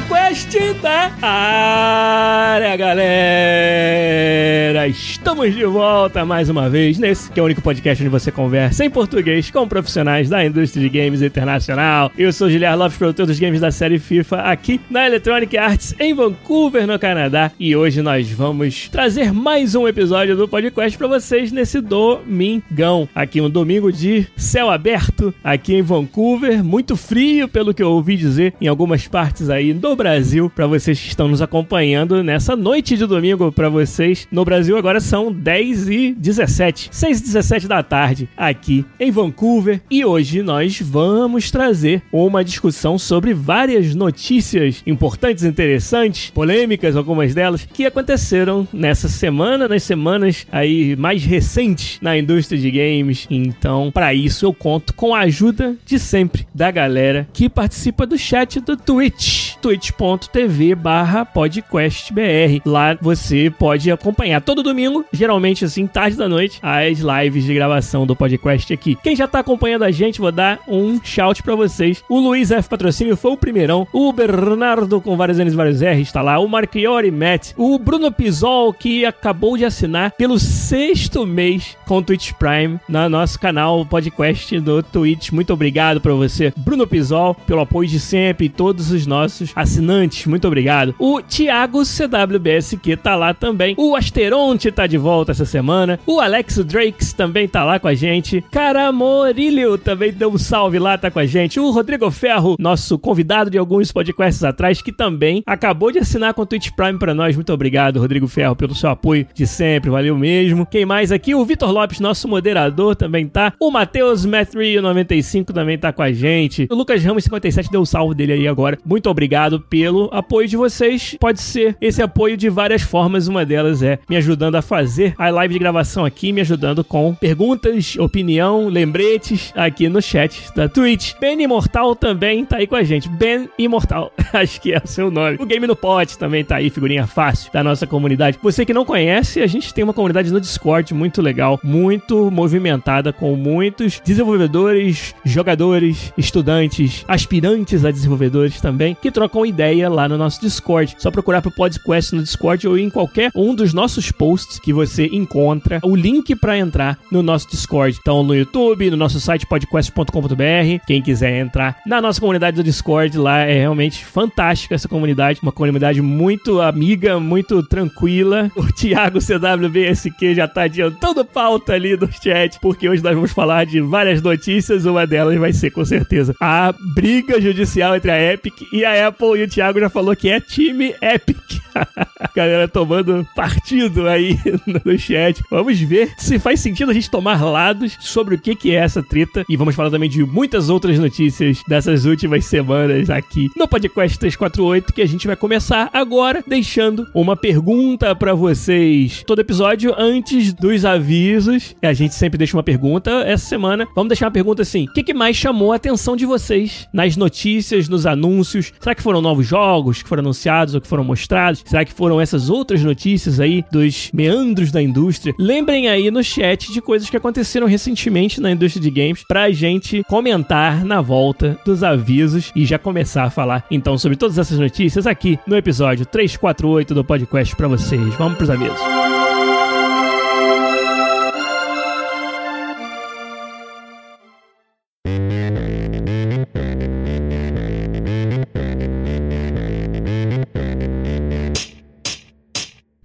Podcast da área, galera! Estamos de volta mais uma vez nesse que é o único podcast onde você conversa em português com profissionais da indústria de games internacional. Eu sou Guilherme Lopes, produtor dos games da série FIFA, aqui na Electronic Arts em Vancouver, no Canadá. E hoje nós vamos trazer mais um episódio do podcast para vocês nesse domingão. Aqui um domingo de céu aberto, aqui em Vancouver, muito frio pelo que eu ouvi dizer em algumas partes aí do Brasil, para vocês que estão nos acompanhando nessa noite de domingo para vocês. No Brasil agora são 10 e 17, 6 e 17 da tarde, aqui em Vancouver. E hoje nós vamos trazer uma discussão sobre várias notícias importantes, interessantes, polêmicas, algumas delas, que aconteceram nessa semana, nas semanas aí mais recentes na indústria de games. Então, para isso eu conto com a ajuda de sempre da galera que participa do chat do Twitch twitch.tv barra podcastbr. Lá você pode acompanhar todo domingo, geralmente assim, tarde da noite, as lives de gravação do podcast aqui. Quem já tá acompanhando a gente, vou dar um shout para vocês. O Luiz F. Patrocínio foi o primeirão. O Bernardo com vários N's e vários R's está lá. O Marchiori Matt. O Bruno Pisol, que acabou de assinar pelo sexto mês com o Twitch Prime no nosso canal podcast do Twitch. Muito obrigado para você, Bruno Pisol, pelo apoio de sempre e todos os nossos assinantes, muito obrigado. O Thiago CWBSQ tá lá também. O Asteronte tá de volta essa semana. O Alex Drakes também tá lá com a gente. Caramorilho também deu um salve lá, tá com a gente. O Rodrigo Ferro, nosso convidado de alguns podcasts atrás, que também acabou de assinar com o Twitch Prime para nós. Muito obrigado, Rodrigo Ferro, pelo seu apoio de sempre. Valeu mesmo. Quem mais aqui? O Vitor Lopes, nosso moderador, também tá. O Matheus Matthew95 também tá com a gente. O Lucas Ramos 57 deu um salve dele aí agora. Muito obrigado pelo apoio de vocês. Pode ser esse apoio de várias formas. Uma delas é me ajudando a fazer a live de gravação aqui, me ajudando com perguntas, opinião, lembretes aqui no chat da Twitch. Ben Imortal também tá aí com a gente. Ben Imortal, acho que é o seu nome. O Game no Pot também tá aí, figurinha fácil da nossa comunidade. Você que não conhece, a gente tem uma comunidade no Discord muito legal, muito movimentada, com muitos desenvolvedores, jogadores, estudantes, aspirantes a desenvolvedores também, que trocam ideia lá no nosso Discord. Só procurar pro podcast no Discord ou em qualquer um dos nossos posts que você encontra o link para entrar no nosso Discord. Então no YouTube, no nosso site podcast.com.br, quem quiser entrar na nossa comunidade do Discord lá é realmente fantástica essa comunidade, uma comunidade muito amiga, muito tranquila. O Thiago CWBSQ já tá adiantando pauta ali no chat, porque hoje nós vamos falar de várias notícias, uma delas vai ser com certeza a briga judicial entre a Epic e a Apple e o Thiago já falou que é time Epic. Galera tomando partido aí no chat. Vamos ver se faz sentido a gente tomar lados sobre o que, que é essa treta. E vamos falar também de muitas outras notícias dessas últimas semanas aqui no podcast 348, que a gente vai começar agora deixando uma pergunta para vocês. Todo episódio, antes dos avisos, a gente sempre deixa uma pergunta. Essa semana, vamos deixar uma pergunta assim: o que, que mais chamou a atenção de vocês nas notícias, nos anúncios? Será que foram novos jogos que foram anunciados ou que foram mostrados? Será que foram essas outras notícias aí dos meandros da indústria? Lembrem aí no chat de coisas que aconteceram recentemente na indústria de games pra gente comentar na volta dos avisos e já começar a falar então sobre todas essas notícias aqui no episódio 348 do podcast para vocês. Vamos pros avisos.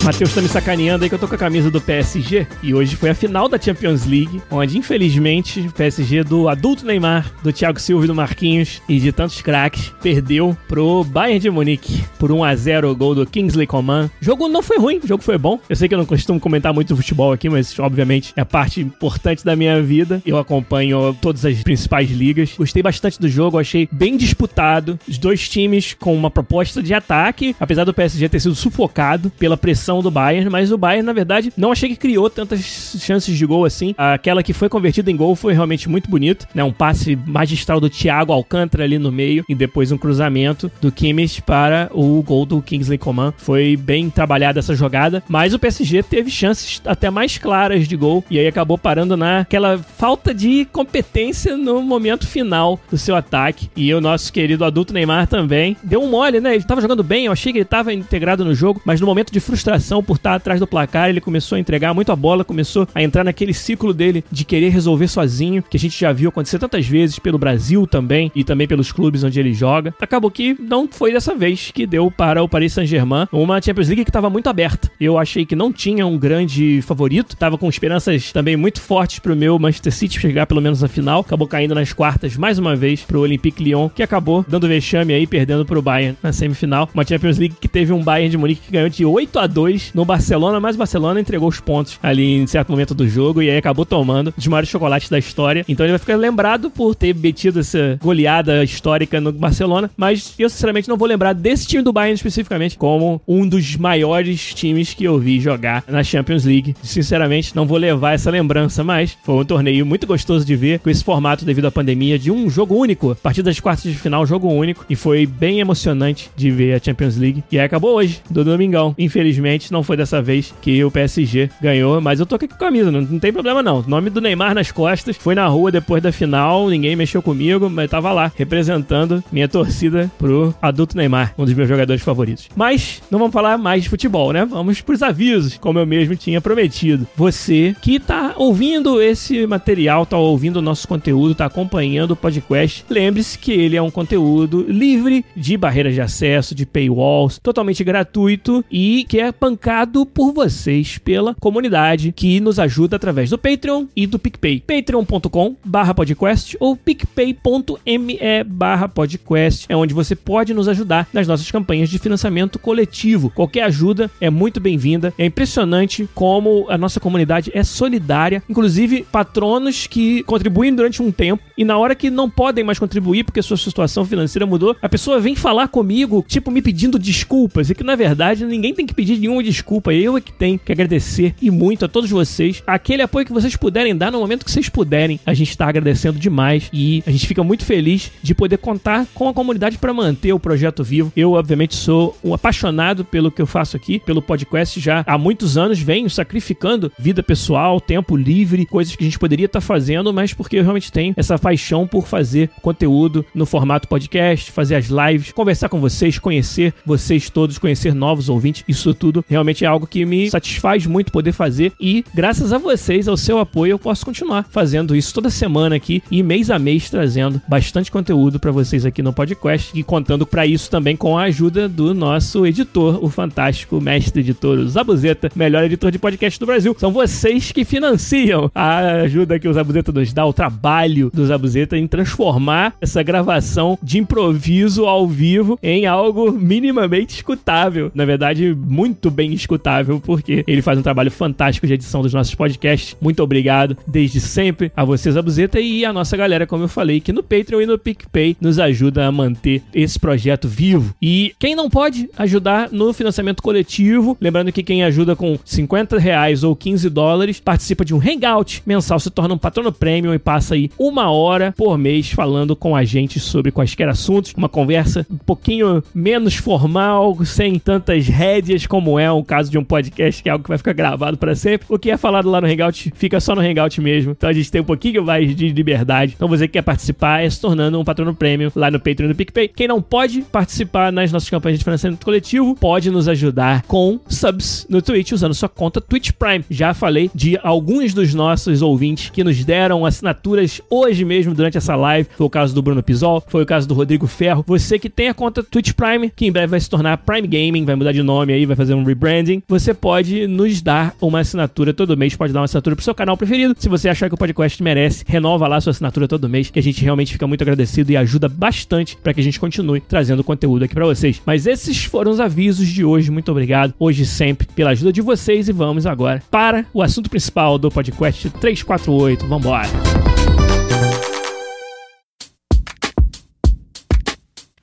Matheus tá me sacaneando aí que eu tô com a camisa do PSG e hoje foi a final da Champions League, onde infelizmente o PSG do adulto Neymar, do Thiago Silva e do Marquinhos e de tantos craques perdeu pro Bayern de Munique por 1 a 0 o gol do Kingsley Coman. O jogo não foi ruim, o jogo foi bom. Eu sei que eu não costumo comentar muito futebol aqui, mas obviamente é parte importante da minha vida. Eu acompanho todas as principais ligas. Gostei bastante do jogo, achei bem disputado. Os dois times com uma proposta de ataque, apesar do PSG ter sido sufocado pela pressão do Bayern, mas o Bayern, na verdade, não achei que criou tantas chances de gol assim. Aquela que foi convertida em gol foi realmente muito bonito, né? Um passe magistral do Thiago Alcântara ali no meio e depois um cruzamento do Kimmich para o gol do Kingsley Coman. Foi bem trabalhada essa jogada, mas o PSG teve chances até mais claras de gol e aí acabou parando naquela falta de competência no momento final do seu ataque. E o nosso querido adulto Neymar também deu um mole, né? Ele tava jogando bem, eu achei que ele tava integrado no jogo, mas no momento de frustração por estar atrás do placar, ele começou a entregar muito a bola, começou a entrar naquele ciclo dele de querer resolver sozinho, que a gente já viu acontecer tantas vezes pelo Brasil também e também pelos clubes onde ele joga. Acabou que não foi dessa vez que deu para o Paris Saint-Germain uma Champions League que estava muito aberta. Eu achei que não tinha um grande favorito, tava com esperanças também muito fortes pro meu Manchester City chegar pelo menos na final. Acabou caindo nas quartas mais uma vez pro Olympique Lyon, que acabou dando vexame aí, perdendo pro Bayern na semifinal. Uma Champions League que teve um Bayern de Munique que ganhou de 8 a 2 no Barcelona, mas o Barcelona entregou os pontos ali em certo momento do jogo e aí acabou tomando os maiores chocolates da história. Então ele vai ficar lembrado por ter metido essa goleada histórica no Barcelona, mas eu sinceramente não vou lembrar desse time do Bayern especificamente como um dos maiores times que eu vi jogar na Champions League. Sinceramente, não vou levar essa lembrança, mas foi um torneio muito gostoso de ver com esse formato devido à pandemia de um jogo único, a partir das quartas de final, jogo único, e foi bem emocionante de ver a Champions League. E aí acabou hoje, do domingão. Infelizmente, não foi dessa vez que o PSG ganhou, mas eu tô aqui com a camisa, não, não tem problema não. Nome do Neymar nas costas, foi na rua depois da final, ninguém mexeu comigo, mas tava lá, representando minha torcida pro adulto Neymar, um dos meus jogadores favoritos. Mas não vamos falar mais de futebol, né? Vamos pros avisos, como eu mesmo tinha prometido. Você que tá ouvindo esse material, tá ouvindo o nosso conteúdo, tá acompanhando o podcast, lembre-se que ele é um conteúdo livre de barreiras de acesso, de paywalls, totalmente gratuito e que é pancado por vocês, pela comunidade que nos ajuda através do Patreon e do PicPay. patreon.com barra podcast ou picpay.me barra podcast é onde você pode nos ajudar nas nossas campanhas de financiamento coletivo. Qualquer ajuda é muito bem-vinda. É impressionante como a nossa comunidade é solidária, inclusive patronos que contribuem durante um tempo e na hora que não podem mais contribuir porque sua situação financeira mudou, a pessoa vem falar comigo, tipo, me pedindo desculpas. E que na verdade ninguém tem que pedir nenhuma desculpa, eu é que tenho que agradecer e muito a todos vocês. Aquele apoio que vocês puderem dar no momento que vocês puderem, a gente está agradecendo demais e a gente fica muito feliz de poder contar com a comunidade para manter o projeto vivo. Eu, obviamente, sou um apaixonado pelo que eu faço aqui, pelo podcast já há muitos anos, venho sacrificando vida pessoal, tempo livre, coisas que a gente poderia estar tá fazendo, mas porque eu realmente tenho essa paixão por fazer conteúdo no formato podcast, fazer as lives, conversar com vocês, conhecer vocês todos, conhecer novos ouvintes. Isso tudo realmente é algo que me satisfaz muito poder fazer e graças a vocês, ao seu apoio, eu posso continuar fazendo isso toda semana aqui e mês a mês trazendo bastante conteúdo para vocês aqui no podcast e contando para isso também com a ajuda do nosso editor, o fantástico mestre editor o Zabuzeta, melhor editor de podcast do Brasil. São vocês que financiam a ajuda que o Zabuzeta nos dá, o trabalho do Zabuzeta em transformar essa gravação de improviso ao vivo em algo minimamente escutável. Na verdade, muito bem escutável, porque ele faz um trabalho fantástico de edição dos nossos podcasts. Muito obrigado desde sempre a vocês, Zabuzeta, e a nossa galera, como eu falei, que no Patreon e no PicPay nos ajuda a manter esse projeto vivo. E quem não pode ajudar no financiamento coletivo, lembrando que quem ajuda com 50 reais ou 15 dólares participa de um hangout mensal, se torna um patrono premium e passa aí uma hora por mês falando com a gente sobre quaisquer assuntos, uma conversa um pouquinho menos formal, sem tantas rédeas como é o caso de um podcast, que é algo que vai ficar gravado para sempre. O que é falado lá no hangout fica só no hangout mesmo. Então a gente tem um pouquinho mais de liberdade. Então você que quer participar é se tornando um patrono premium lá no Patreon do PicPay. Quem não pode participar nas nossas campanhas de financiamento coletivo, pode nos ajudar com subs no Twitch usando sua conta Twitch Prime. Já falei de alguns alguns dos nossos ouvintes que nos deram assinaturas hoje mesmo durante essa live. Foi o caso do Bruno Pisol, foi o caso do Rodrigo Ferro. Você que tem a conta Twitch Prime, que em breve vai se tornar Prime Gaming, vai mudar de nome aí, vai fazer um rebranding. Você pode nos dar uma assinatura todo mês, pode dar uma assinatura pro seu canal preferido. Se você achar que o podcast merece, renova lá sua assinatura todo mês, que a gente realmente fica muito agradecido e ajuda bastante para que a gente continue trazendo conteúdo aqui para vocês. Mas esses foram os avisos de hoje. Muito obrigado, hoje sempre, pela ajuda de vocês e vamos agora para o assunto principal do podcast 348. Vambora!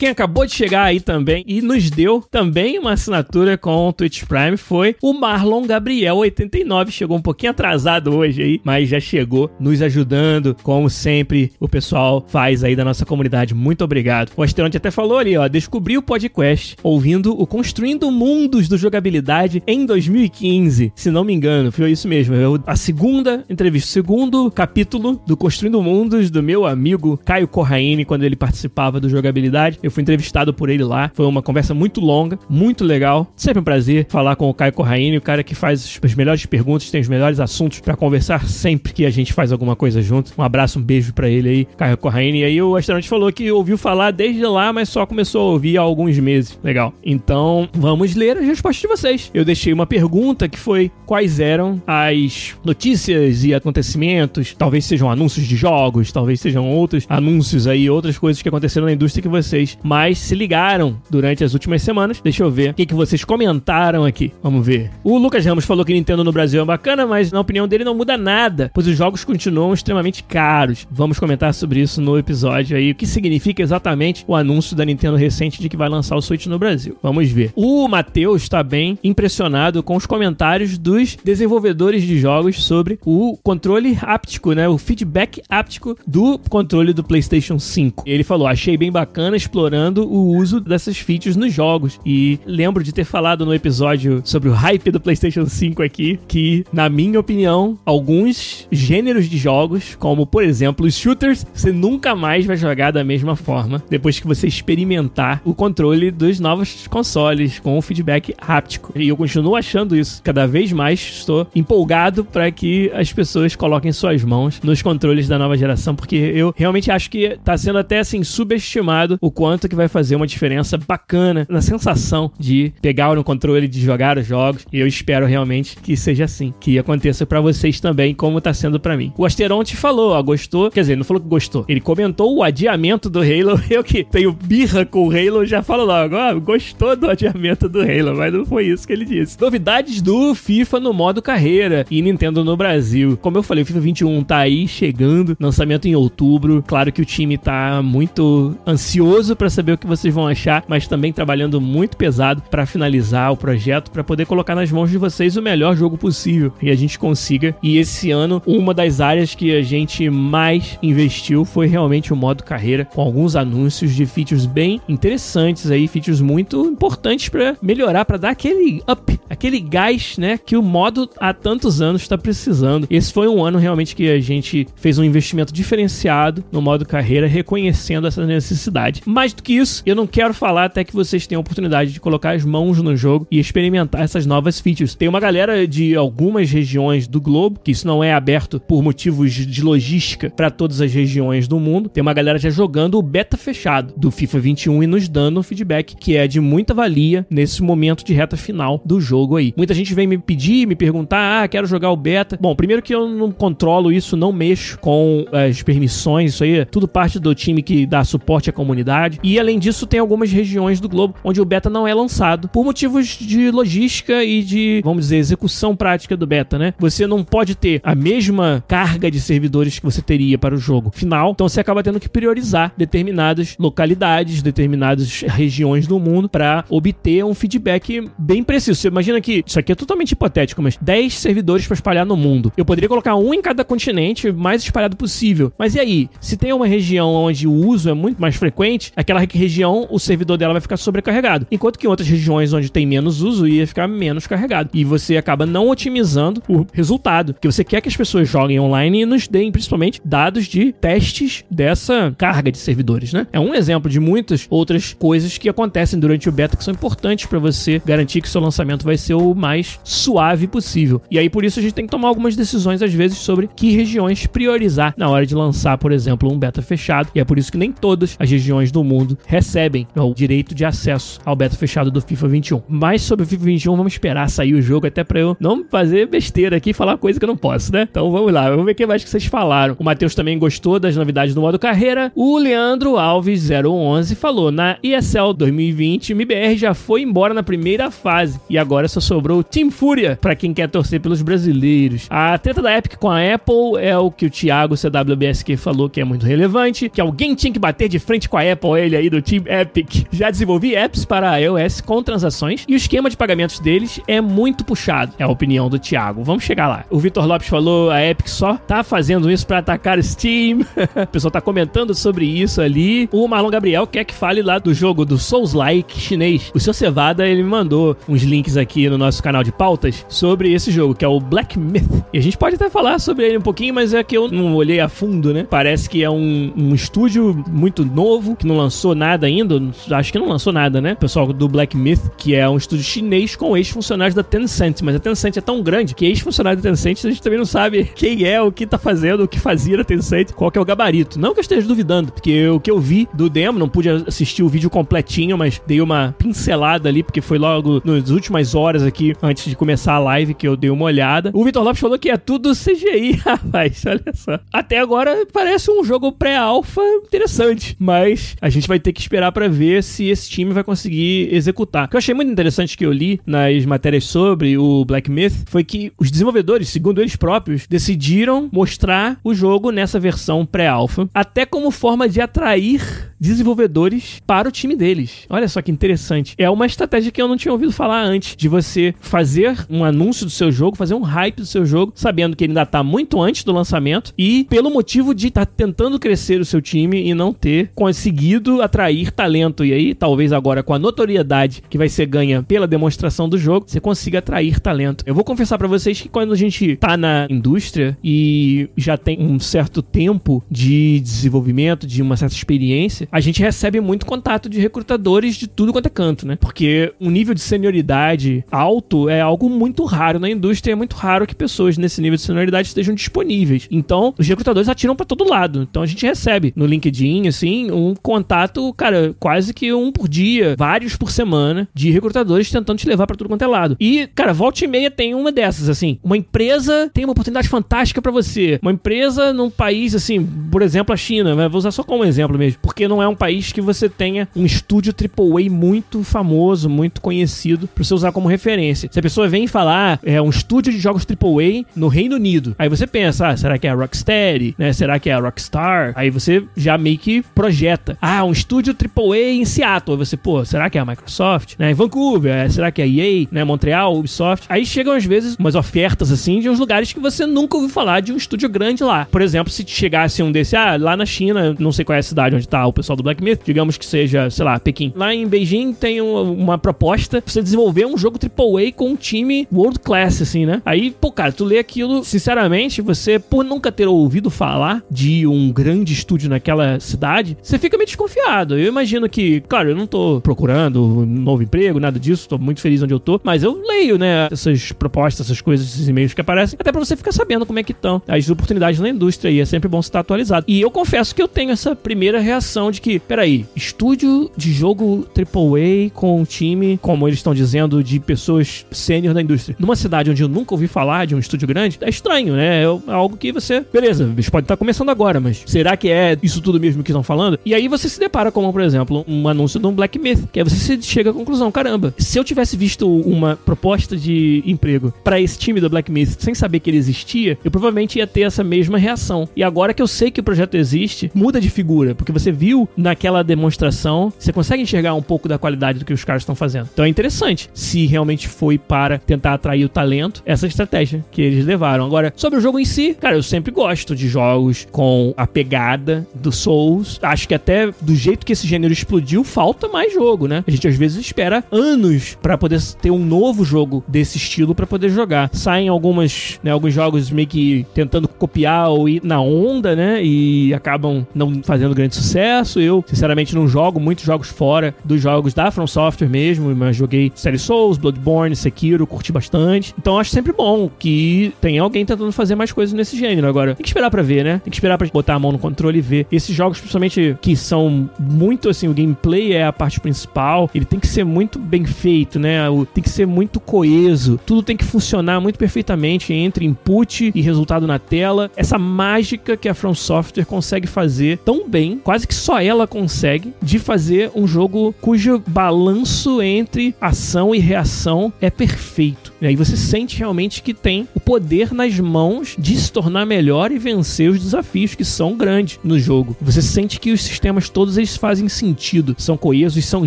Quem acabou de chegar aí também e nos deu também uma assinatura com o Twitch Prime foi o Marlon Gabriel 89. Chegou um pouquinho atrasado hoje aí, mas já chegou nos ajudando, como sempre o pessoal faz aí da nossa comunidade. Muito obrigado. O Asteronte até falou ali, ó, descobri o podcast ouvindo o Construindo Mundos do Jogabilidade em 2015. Se não me engano, foi isso mesmo. Eu, a segunda entrevista, o segundo capítulo do Construindo Mundos do meu amigo Caio Corraine, quando ele participava do Jogabilidade. Eu fui entrevistado por ele lá. Foi uma conversa muito longa, muito legal. Sempre um prazer falar com o Caio Corraine, o cara que faz as melhores perguntas, tem os melhores assuntos para conversar sempre que a gente faz alguma coisa junto. Um abraço, um beijo para ele aí, Caio Corraine. E aí o astronauta falou que ouviu falar desde lá, mas só começou a ouvir há alguns meses. Legal. Então, vamos ler as respostas de vocês. Eu deixei uma pergunta que foi quais eram as notícias e acontecimentos, talvez sejam anúncios de jogos, talvez sejam outros anúncios aí, outras coisas que aconteceram na indústria que vocês mas se ligaram durante as últimas semanas. Deixa eu ver o que, que vocês comentaram aqui. Vamos ver. O Lucas Ramos falou que Nintendo no Brasil é bacana, mas na opinião dele não muda nada, pois os jogos continuam extremamente caros. Vamos comentar sobre isso no episódio aí. O que significa exatamente o anúncio da Nintendo recente de que vai lançar o Switch no Brasil. Vamos ver. O Matheus está bem impressionado com os comentários dos desenvolvedores de jogos sobre o controle áptico, né? O feedback áptico do controle do PlayStation 5. Ele falou: achei bem bacana, explorando o uso dessas features nos jogos. E lembro de ter falado no episódio sobre o hype do PlayStation 5 aqui, que, na minha opinião, alguns gêneros de jogos, como por exemplo os shooters, você nunca mais vai jogar da mesma forma depois que você experimentar o controle dos novos consoles com o feedback háptico. E eu continuo achando isso. Cada vez mais estou empolgado para que as pessoas coloquem suas mãos nos controles da nova geração, porque eu realmente acho que está sendo até assim subestimado o quanto que vai fazer uma diferença bacana na sensação de pegar no controle de jogar os jogos. E eu espero realmente que seja assim, que aconteça para vocês também, como tá sendo para mim. O Asteronte falou, ó, gostou, quer dizer, não falou que gostou. Ele comentou o adiamento do Halo. Eu que tenho birra com o Halo, já falo logo, ó, gostou do adiamento do Halo, mas não foi isso que ele disse. Novidades do FIFA no modo carreira e Nintendo no Brasil. Como eu falei, o FIFA 21 tá aí chegando, lançamento em outubro. Claro que o time tá muito ansioso para saber o que vocês vão achar, mas também trabalhando muito pesado para finalizar o projeto, para poder colocar nas mãos de vocês o melhor jogo possível e a gente consiga. E esse ano, uma das áreas que a gente mais investiu foi realmente o modo carreira, com alguns anúncios de features bem interessantes aí, features muito importantes para melhorar, para dar aquele up, aquele gás, né, que o modo há tantos anos está precisando. Esse foi um ano realmente que a gente fez um investimento diferenciado no modo carreira, reconhecendo essa necessidade. Mais do que isso, eu não quero falar até que vocês tenham a oportunidade de colocar as mãos no jogo e experimentar essas novas features. Tem uma galera de algumas regiões do globo, que isso não é aberto por motivos de logística para todas as regiões do mundo. Tem uma galera já jogando o beta fechado do FIFA 21 e nos dando um feedback que é de muita valia nesse momento de reta final do jogo aí. Muita gente vem me pedir, me perguntar: "Ah, quero jogar o beta". Bom, primeiro que eu não controlo isso, não mexo com as permissões, isso aí é tudo parte do time que dá suporte à comunidade e além disso, tem algumas regiões do globo onde o beta não é lançado por motivos de logística e de, vamos dizer, execução prática do beta, né? Você não pode ter a mesma carga de servidores que você teria para o jogo final, então você acaba tendo que priorizar determinadas localidades, determinadas regiões do mundo para obter um feedback bem preciso. Você imagina que isso aqui é totalmente hipotético, mas 10 servidores para espalhar no mundo. Eu poderia colocar um em cada continente, mais espalhado possível. Mas e aí? Se tem uma região onde o uso é muito mais frequente, aquela região o servidor dela vai ficar sobrecarregado. Enquanto que em outras regiões onde tem menos uso ia ficar menos carregado. E você acaba não otimizando o resultado, que você quer que as pessoas joguem online e nos deem principalmente dados de testes dessa carga de servidores, né? É um exemplo de muitas outras coisas que acontecem durante o beta que são importantes para você garantir que seu lançamento vai ser o mais suave possível. E aí por isso a gente tem que tomar algumas decisões às vezes sobre que regiões priorizar na hora de lançar, por exemplo, um beta fechado. E é por isso que nem todas as regiões do mundo recebem o direito de acesso ao beta fechado do FIFA 21. Mas sobre o FIFA 21 vamos esperar sair o jogo até para eu não fazer besteira aqui e falar coisa que eu não posso, né? Então vamos lá, vamos ver o que mais que vocês falaram. O Matheus também gostou das novidades do modo carreira. O Leandro Alves 011 falou: na ESL 2020, o MBR já foi embora na primeira fase e agora só sobrou o Team Fúria para quem quer torcer pelos brasileiros. A treta da Epic com a Apple é o que o Thiago CWBSQ falou que é muito relevante, que alguém tinha que bater de frente com a Apple, ele aí do Team Epic. Já desenvolvi apps para iOS com transações e o esquema de pagamentos deles é muito puxado. É a opinião do Thiago. Vamos chegar lá. O Vitor Lopes falou: a Epic só tá fazendo isso para atacar Steam. o pessoal tá comentando sobre isso ali. O Marlon Gabriel quer que fale lá do jogo do Souls-like chinês. O seu Cevada, ele me mandou uns links aqui no nosso canal de pautas sobre esse jogo, que é o Black Myth. E a gente pode até falar sobre ele um pouquinho, mas é que eu não olhei a fundo, né? Parece que é um, um estúdio muito novo, que não lançou nada ainda. Acho que não lançou nada, né? O pessoal do Black Myth, que é um estúdio chinês com ex-funcionários da Tencent. Mas a Tencent é tão grande que ex-funcionário da Tencent a gente também não sabe quem é, o que tá fazendo, o que fazia na Tencent, qual que é o gabarito. Não que eu esteja duvidando, porque o que eu vi do demo, não pude assistir o vídeo completinho, mas dei uma pincelada ali, porque foi logo nas últimas horas aqui, antes de começar a live, que eu dei uma olhada. O Vitor Lopes falou que é tudo CGI, rapaz, olha só. Até agora parece um jogo pré-alpha interessante, mas a gente vai ter que esperar para ver se esse time vai conseguir executar. O que eu achei muito interessante que eu li nas matérias sobre o Black Myth foi que os desenvolvedores, segundo eles próprios, decidiram mostrar o jogo nessa versão pré-alpha, até como forma de atrair desenvolvedores para o time deles. Olha só que interessante. É uma estratégia que eu não tinha ouvido falar antes, de você fazer um anúncio do seu jogo, fazer um hype do seu jogo, sabendo que ele ainda está muito antes do lançamento e pelo motivo de estar tá tentando crescer o seu time e não ter conseguido atrair talento. E aí, talvez agora com a notoriedade que vai ser ganha pela demonstração do jogo, você consiga atrair talento. Eu vou confessar para vocês que quando a gente tá na indústria e já tem um certo tempo de desenvolvimento, de uma certa experiência, a gente recebe muito contato de recrutadores de tudo quanto é canto, né? Porque um nível de senioridade alto é algo muito raro na indústria, é muito raro que pessoas nesse nível de senioridade estejam disponíveis. Então, os recrutadores atiram para todo lado. Então, a gente recebe no LinkedIn, assim, um contato, cara, quase que um por dia, vários por semana, de recrutadores tentando te levar para tudo quanto é lado. E, cara, volta e meia tem uma dessas, assim. Uma empresa tem uma oportunidade fantástica para você. Uma empresa num país, assim, por exemplo, a China, vou usar só como exemplo mesmo, porque não é um país que você tenha um estúdio AAA muito famoso, muito conhecido, para você usar como referência. Se a pessoa vem falar, é um estúdio de jogos AAA no Reino Unido, aí você pensa, ah, será que é a Rocksteady, né? Será que é a Rockstar? Aí você já meio que projeta, ah, um estúdio AAA em Seattle. Aí você, pô, será que é a Microsoft? Né? Em Vancouver, é, será que é a EA, né? Montreal, Ubisoft. Aí chegam às vezes umas ofertas assim de uns lugares que você nunca ouviu falar de um estúdio grande lá. Por exemplo, se chegasse um desse, ah, lá na China, não sei qual é a cidade onde tá o pessoal do Black Myth, digamos que seja, sei lá, Pequim. Lá em Beijing tem uma proposta pra você desenvolver um jogo AAA com um time world class, assim, né? Aí, pô, cara, tu lê aquilo, sinceramente, você, por nunca ter ouvido falar de um grande estúdio naquela cidade, você fica meio desconfiado. Eu imagino que, claro, eu não tô procurando um novo emprego, nada disso, tô muito feliz onde eu tô, mas eu leio, né, essas propostas, essas coisas, esses e-mails que aparecem, até pra você ficar sabendo como é que estão as oportunidades na indústria e é sempre bom estar atualizado. E eu confesso que eu tenho essa primeira reação de que, peraí, estúdio de jogo AAA com um time, como eles estão dizendo, de pessoas sênior da indústria. Numa cidade onde eu nunca ouvi falar de um estúdio grande, é estranho, né? É algo que você. Beleza, eles podem estar começando agora, mas será que é isso tudo mesmo que estão falando? E aí você se depara com, por exemplo, um anúncio de um Black Myth, que aí você chega à conclusão: caramba, se eu tivesse visto uma proposta de emprego para esse time do Black Myth sem saber que ele existia, eu provavelmente ia ter essa mesma reação. E agora que eu sei que o projeto existe, muda de figura, porque você viu naquela demonstração, você consegue enxergar um pouco da qualidade do que os caras estão fazendo. Então é interessante se realmente foi para tentar atrair o talento, essa estratégia que eles levaram. Agora, sobre o jogo em si, cara, eu sempre gosto de jogos com a pegada do Souls. Acho que até dos jeito que esse gênero explodiu, falta mais jogo, né? A gente às vezes espera anos para poder ter um novo jogo desse estilo para poder jogar. Saem algumas, né, alguns jogos meio que tentando copiar ou ir na onda, né? E acabam não fazendo grande sucesso. Eu, sinceramente, não jogo muitos jogos fora dos jogos da From Software mesmo, mas joguei Série Souls, Bloodborne, Sekiro, curti bastante. Então acho sempre bom que tem alguém tentando fazer mais coisas nesse gênero. Agora, tem que esperar para ver, né? Tem que esperar para botar a mão no controle e ver. Esses jogos, principalmente que são muito assim, o gameplay é a parte principal, ele tem que ser muito bem feito, né? Tem que ser muito coeso, tudo tem que funcionar muito perfeitamente entre input e resultado na tela. Essa mágica que a From Software consegue fazer tão bem, quase que só ela consegue, de fazer um jogo cujo balanço entre ação e reação é perfeito. E aí você sente realmente que tem o poder nas mãos de se tornar melhor e vencer os desafios que são grandes no jogo. Você sente que os sistemas todos eles fazem sentido, são coesos, são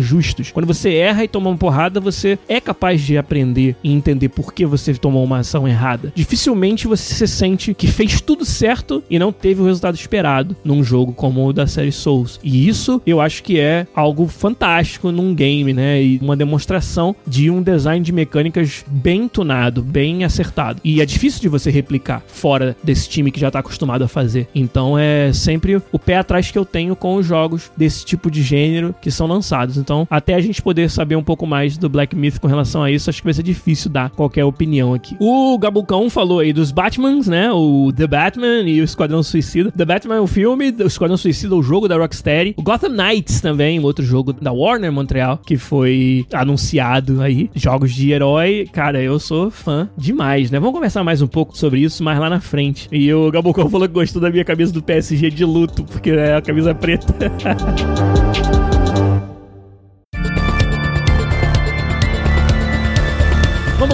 justos. Quando você erra e toma uma porrada, você é capaz de aprender e entender por que você tomou uma ação errada. Dificilmente você se sente que fez tudo certo e não teve o resultado esperado num jogo como o da série Souls. E isso eu acho que é algo fantástico num game, né? E uma demonstração de um design de mecânicas bem tunado, bem acertado. E é difícil de você replicar fora desse time que já tá acostumado a fazer. Então é sempre o pé atrás que eu tenho com os jogos desse tipo de gênero que são lançados. Então, até a gente poder saber um pouco mais do Black Myth com relação a isso, acho que vai ser difícil dar qualquer opinião aqui. O Gabucão falou aí dos Batmans, né? O The Batman e o Esquadrão Suicida. The Batman é o filme, o Esquadrão Suicida é o jogo da Rocksteady. O Gotham Knights também, outro jogo da Warner Montreal, que foi anunciado aí. Jogos de herói, cara, eu sou fã demais, né? Vamos conversar mais um pouco sobre isso mais lá na frente. E o Gabucão falou que gostou da minha camisa do PSG de luto, porque é a camisa preta.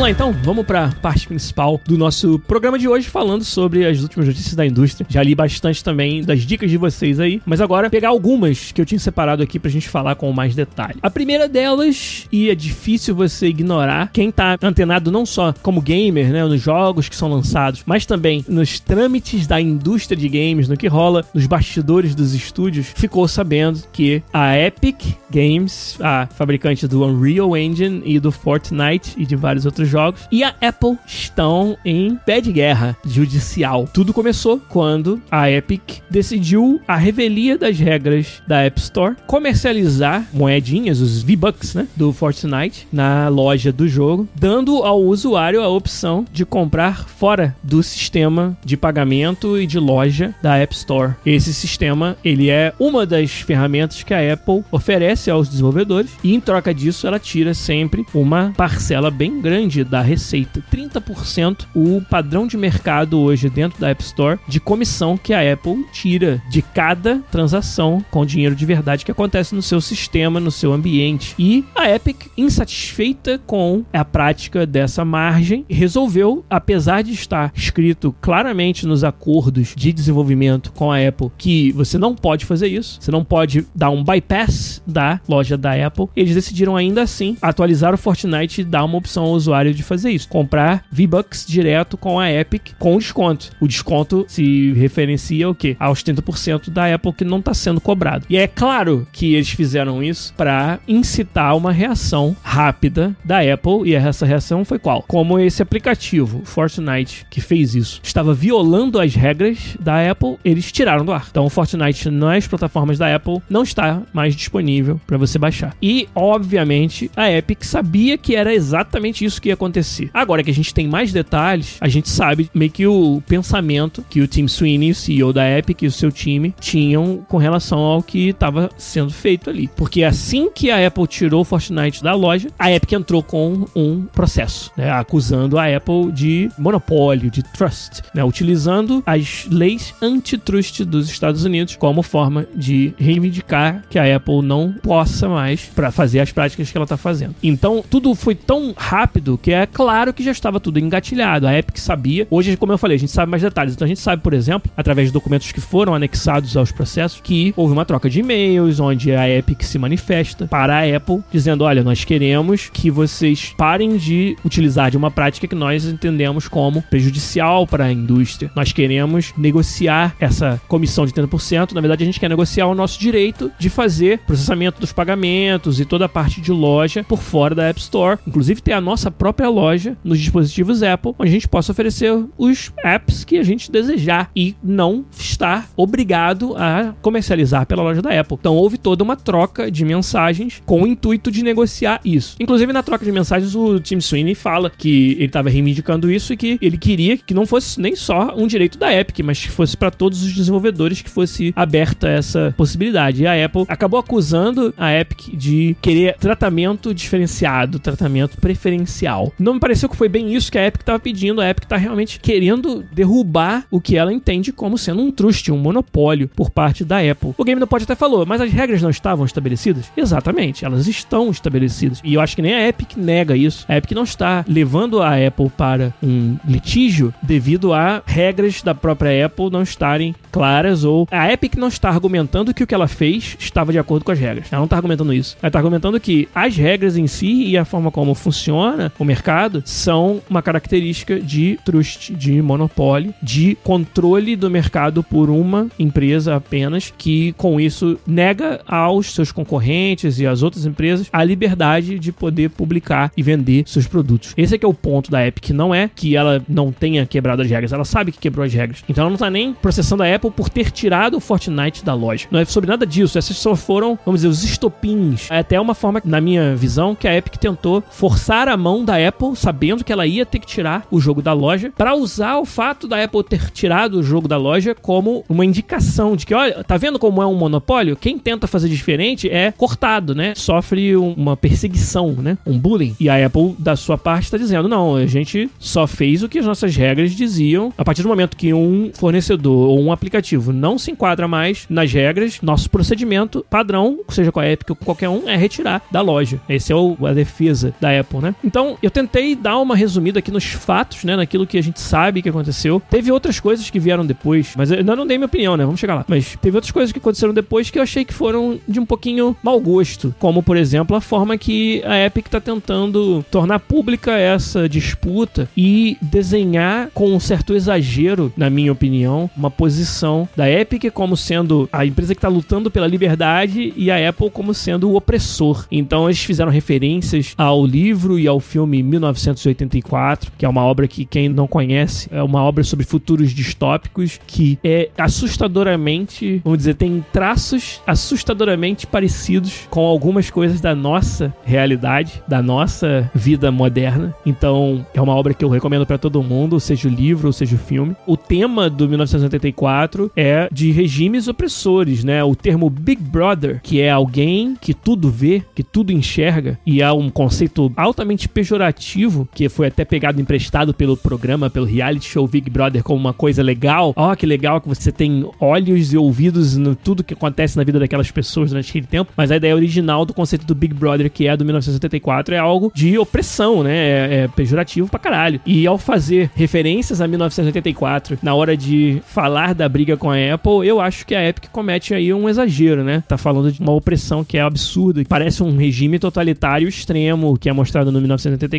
lá então, vamos para a parte principal do nosso programa de hoje, falando sobre as últimas notícias da indústria. Já li bastante também das dicas de vocês aí, mas agora pegar algumas que eu tinha separado aqui pra gente falar com mais detalhe. A primeira delas, e é difícil você ignorar, quem tá antenado não só como gamer, né, nos jogos que são lançados, mas também nos trâmites da indústria de games, no que rola nos bastidores dos estúdios, ficou sabendo que a Epic Games, a fabricante do Unreal Engine e do Fortnite e de vários outros jogos. E a Apple estão em pé de guerra judicial. Tudo começou quando a Epic decidiu a revelia das regras da App Store comercializar moedinhas, os V-Bucks, né, do Fortnite na loja do jogo, dando ao usuário a opção de comprar fora do sistema de pagamento e de loja da App Store. Esse sistema, ele é uma das ferramentas que a Apple oferece aos desenvolvedores e em troca disso ela tira sempre uma parcela bem grande da receita, 30% o padrão de mercado hoje dentro da App Store de comissão que a Apple tira de cada transação com dinheiro de verdade que acontece no seu sistema, no seu ambiente. E a Epic, insatisfeita com a prática dessa margem, resolveu, apesar de estar escrito claramente nos acordos de desenvolvimento com a Apple que você não pode fazer isso, você não pode dar um bypass da loja da Apple, eles decidiram ainda assim atualizar o Fortnite e dar uma opção ao usuário usuário de fazer isso. Comprar V-Bucks direto com a Epic com desconto. O desconto se referencia ao quê? Aos 30% da Apple que não está sendo cobrado. E é claro que eles fizeram isso para incitar uma reação rápida da Apple. E essa reação foi qual? Como esse aplicativo, Fortnite, que fez isso, estava violando as regras da Apple, eles tiraram do ar. Então, o Fortnite nas plataformas da Apple não está mais disponível para você baixar. E, obviamente, a Epic sabia que era exatamente isso que ia acontecer. Agora que a gente tem mais detalhes, a gente sabe meio que o pensamento que o Tim Sweeney, o CEO da Epic e o seu time tinham com relação ao que estava sendo feito ali. Porque assim que a Apple tirou o Fortnite da loja, a Epic entrou com um processo, né, acusando a Apple de monopólio, de trust, né, utilizando as leis antitrust dos Estados Unidos como forma de reivindicar que a Apple não possa mais para fazer as práticas que ela está fazendo. Então, tudo foi tão rápido que é claro que já estava tudo engatilhado. A Epic sabia. Hoje, como eu falei, a gente sabe mais detalhes. Então a gente sabe, por exemplo, através de documentos que foram anexados aos processos, que houve uma troca de e-mails onde a Epic se manifesta para a Apple dizendo: olha, nós queremos que vocês parem de utilizar de uma prática que nós entendemos como prejudicial para a indústria. Nós queremos negociar essa comissão de 30%. Na verdade, a gente quer negociar o nosso direito de fazer processamento dos pagamentos e toda a parte de loja por fora da App Store. Inclusive, ter a nossa própria loja nos dispositivos Apple, onde a gente possa oferecer os apps que a gente desejar e não estar obrigado a comercializar pela loja da Apple. Então, houve toda uma troca de mensagens com o intuito de negociar isso. Inclusive, na troca de mensagens, o Tim Sweeney fala que ele estava reivindicando isso e que ele queria que não fosse nem só um direito da Epic, mas que fosse para todos os desenvolvedores que fosse aberta essa possibilidade. E a Apple acabou acusando a Epic de querer tratamento diferenciado, tratamento preferencial. Não me pareceu que foi bem isso que a Epic estava pedindo. A Epic está realmente querendo derrubar o que ela entende como sendo um trust, um monopólio por parte da Apple. O Game no Pod até falou, mas as regras não estavam estabelecidas? Exatamente, elas estão estabelecidas. E eu acho que nem a Epic nega isso. A Epic não está levando a Apple para um litígio devido a regras da própria Apple não estarem claras ou a Epic não está argumentando que o que ela fez estava de acordo com as regras. Ela não está argumentando isso. Ela está argumentando que as regras em si e a forma como funciona o mercado são uma característica de trust, de monopólio, de controle do mercado por uma empresa apenas, que com isso nega aos seus concorrentes e às outras empresas a liberdade de poder publicar e vender seus produtos. Esse é que é o ponto da Epic, não é que ela não tenha quebrado as regras, ela sabe que quebrou as regras. Então ela não está nem processando a Apple por ter tirado o Fortnite da loja. Não é sobre nada disso, essas só foram, vamos dizer, os estopins. É até uma forma, na minha visão, que a Epic tentou forçar a mão da Apple, sabendo que ela ia ter que tirar o jogo da loja, para usar o fato da Apple ter tirado o jogo da loja como uma indicação de que, olha, tá vendo como é um monopólio? Quem tenta fazer diferente é cortado, né? Sofre uma perseguição, né? Um bullying. E a Apple, da sua parte, está dizendo: não, a gente só fez o que as nossas regras diziam. A partir do momento que um fornecedor ou um aplicativo não se enquadra mais nas regras, nosso procedimento padrão, seja com a Epic ou com qualquer um, é retirar da loja. Esse é o, a defesa da Apple, né? Então, eu tentei dar uma resumida aqui nos fatos, né? Naquilo que a gente sabe que aconteceu. Teve outras coisas que vieram depois, mas eu ainda não dei minha opinião, né? Vamos chegar lá. Mas teve outras coisas que aconteceram depois que eu achei que foram de um pouquinho mau gosto. Como, por exemplo, a forma que a Epic tá tentando tornar pública essa disputa e desenhar com um certo exagero, na minha opinião, uma posição da Epic como sendo a empresa que tá lutando pela liberdade e a Apple como sendo o opressor. Então eles fizeram referências ao livro e ao filme 1984, que é uma obra que quem não conhece é uma obra sobre futuros distópicos que é assustadoramente, vamos dizer, tem traços assustadoramente parecidos com algumas coisas da nossa realidade, da nossa vida moderna. Então, é uma obra que eu recomendo para todo mundo, seja o livro ou seja o filme. O tema do 1984 é de regimes opressores, né? O termo Big Brother, que é alguém que tudo vê, que tudo enxerga, e há um conceito altamente pejorativo, que foi até pegado emprestado pelo programa, pelo reality show Big Brother como uma coisa legal. Ó, oh, que legal que você tem olhos e ouvidos no tudo que acontece na vida daquelas pessoas durante aquele tempo, mas a ideia original do conceito do Big Brother, que é do 1984, é algo de opressão, né? É, é pejorativo pra caralho. E ao fazer referências a 1984 na hora de falar da briga com a Apple, eu acho que a Epic comete aí um exagero, né? Tá falando de uma opressão que é absurda, que parece um regime totalitário extremo que é mostrado no 1984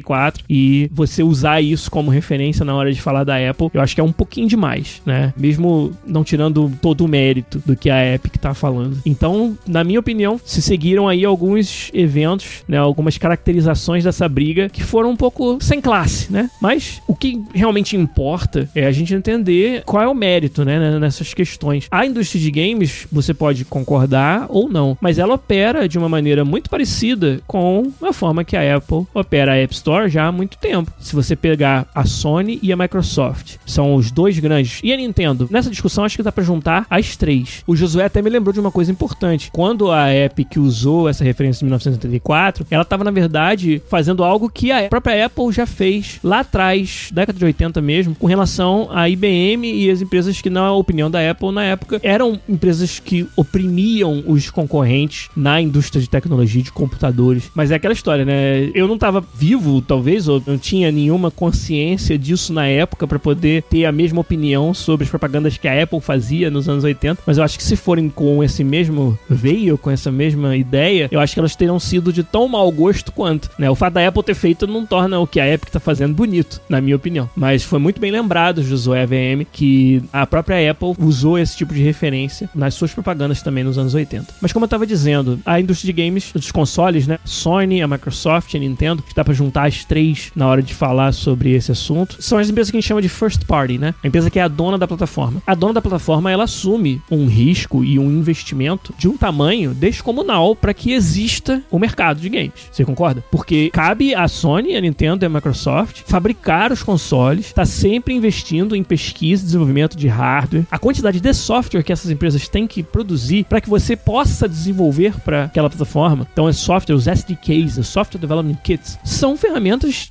e você usar isso como referência na hora de falar da Apple, eu acho que é um pouquinho demais, né? Mesmo não tirando todo o mérito do que a Epic tá falando. Então, na minha opinião, se seguiram aí alguns eventos, né, algumas caracterizações dessa briga que foram um pouco sem classe, né? Mas o que realmente importa é a gente entender qual é o mérito, né, nessas questões. A indústria de games, você pode concordar ou não, mas ela opera de uma maneira muito parecida com a forma que a Apple opera a App Store já há muito tempo. Se você pegar a Sony e a Microsoft, são os dois grandes. E a Nintendo? Nessa discussão acho que dá para juntar as três. O Josué até me lembrou de uma coisa importante. Quando a Epic usou essa referência de 1984, ela estava na verdade fazendo algo que a própria Apple já fez lá atrás, década de 80 mesmo, com relação à IBM e as empresas que na opinião da Apple na época eram empresas que oprimiam os concorrentes na indústria de tecnologia de computadores. Mas é aquela história, né? Eu não estava vivo talvez, ou não tinha nenhuma consciência disso na época para poder ter a mesma opinião sobre as propagandas que a Apple fazia nos anos 80, mas eu acho que se forem com esse mesmo veio, com essa mesma ideia, eu acho que elas terão sido de tão mau gosto quanto, né? O fato da Apple ter feito não torna o que a Epic tá fazendo bonito, na minha opinião. Mas foi muito bem lembrado, Josué AVM, que a própria Apple usou esse tipo de referência nas suas propagandas também nos anos 80. Mas como eu tava dizendo, a indústria de games, dos consoles, né? Sony, a Microsoft, a Nintendo, que dá pra juntar as três na hora de falar sobre esse assunto, são as empresas que a gente chama de first party, né? A empresa que é a dona da plataforma. A dona da plataforma, ela assume um risco e um investimento de um tamanho descomunal para que exista o mercado de games. Você concorda? Porque cabe a Sony, a Nintendo e a Microsoft fabricar os consoles, tá sempre investindo em pesquisa e desenvolvimento de hardware. A quantidade de software que essas empresas têm que produzir para que você possa desenvolver para aquela plataforma. Então, é software, os SDKs, os Software Development Kits, são ferramentas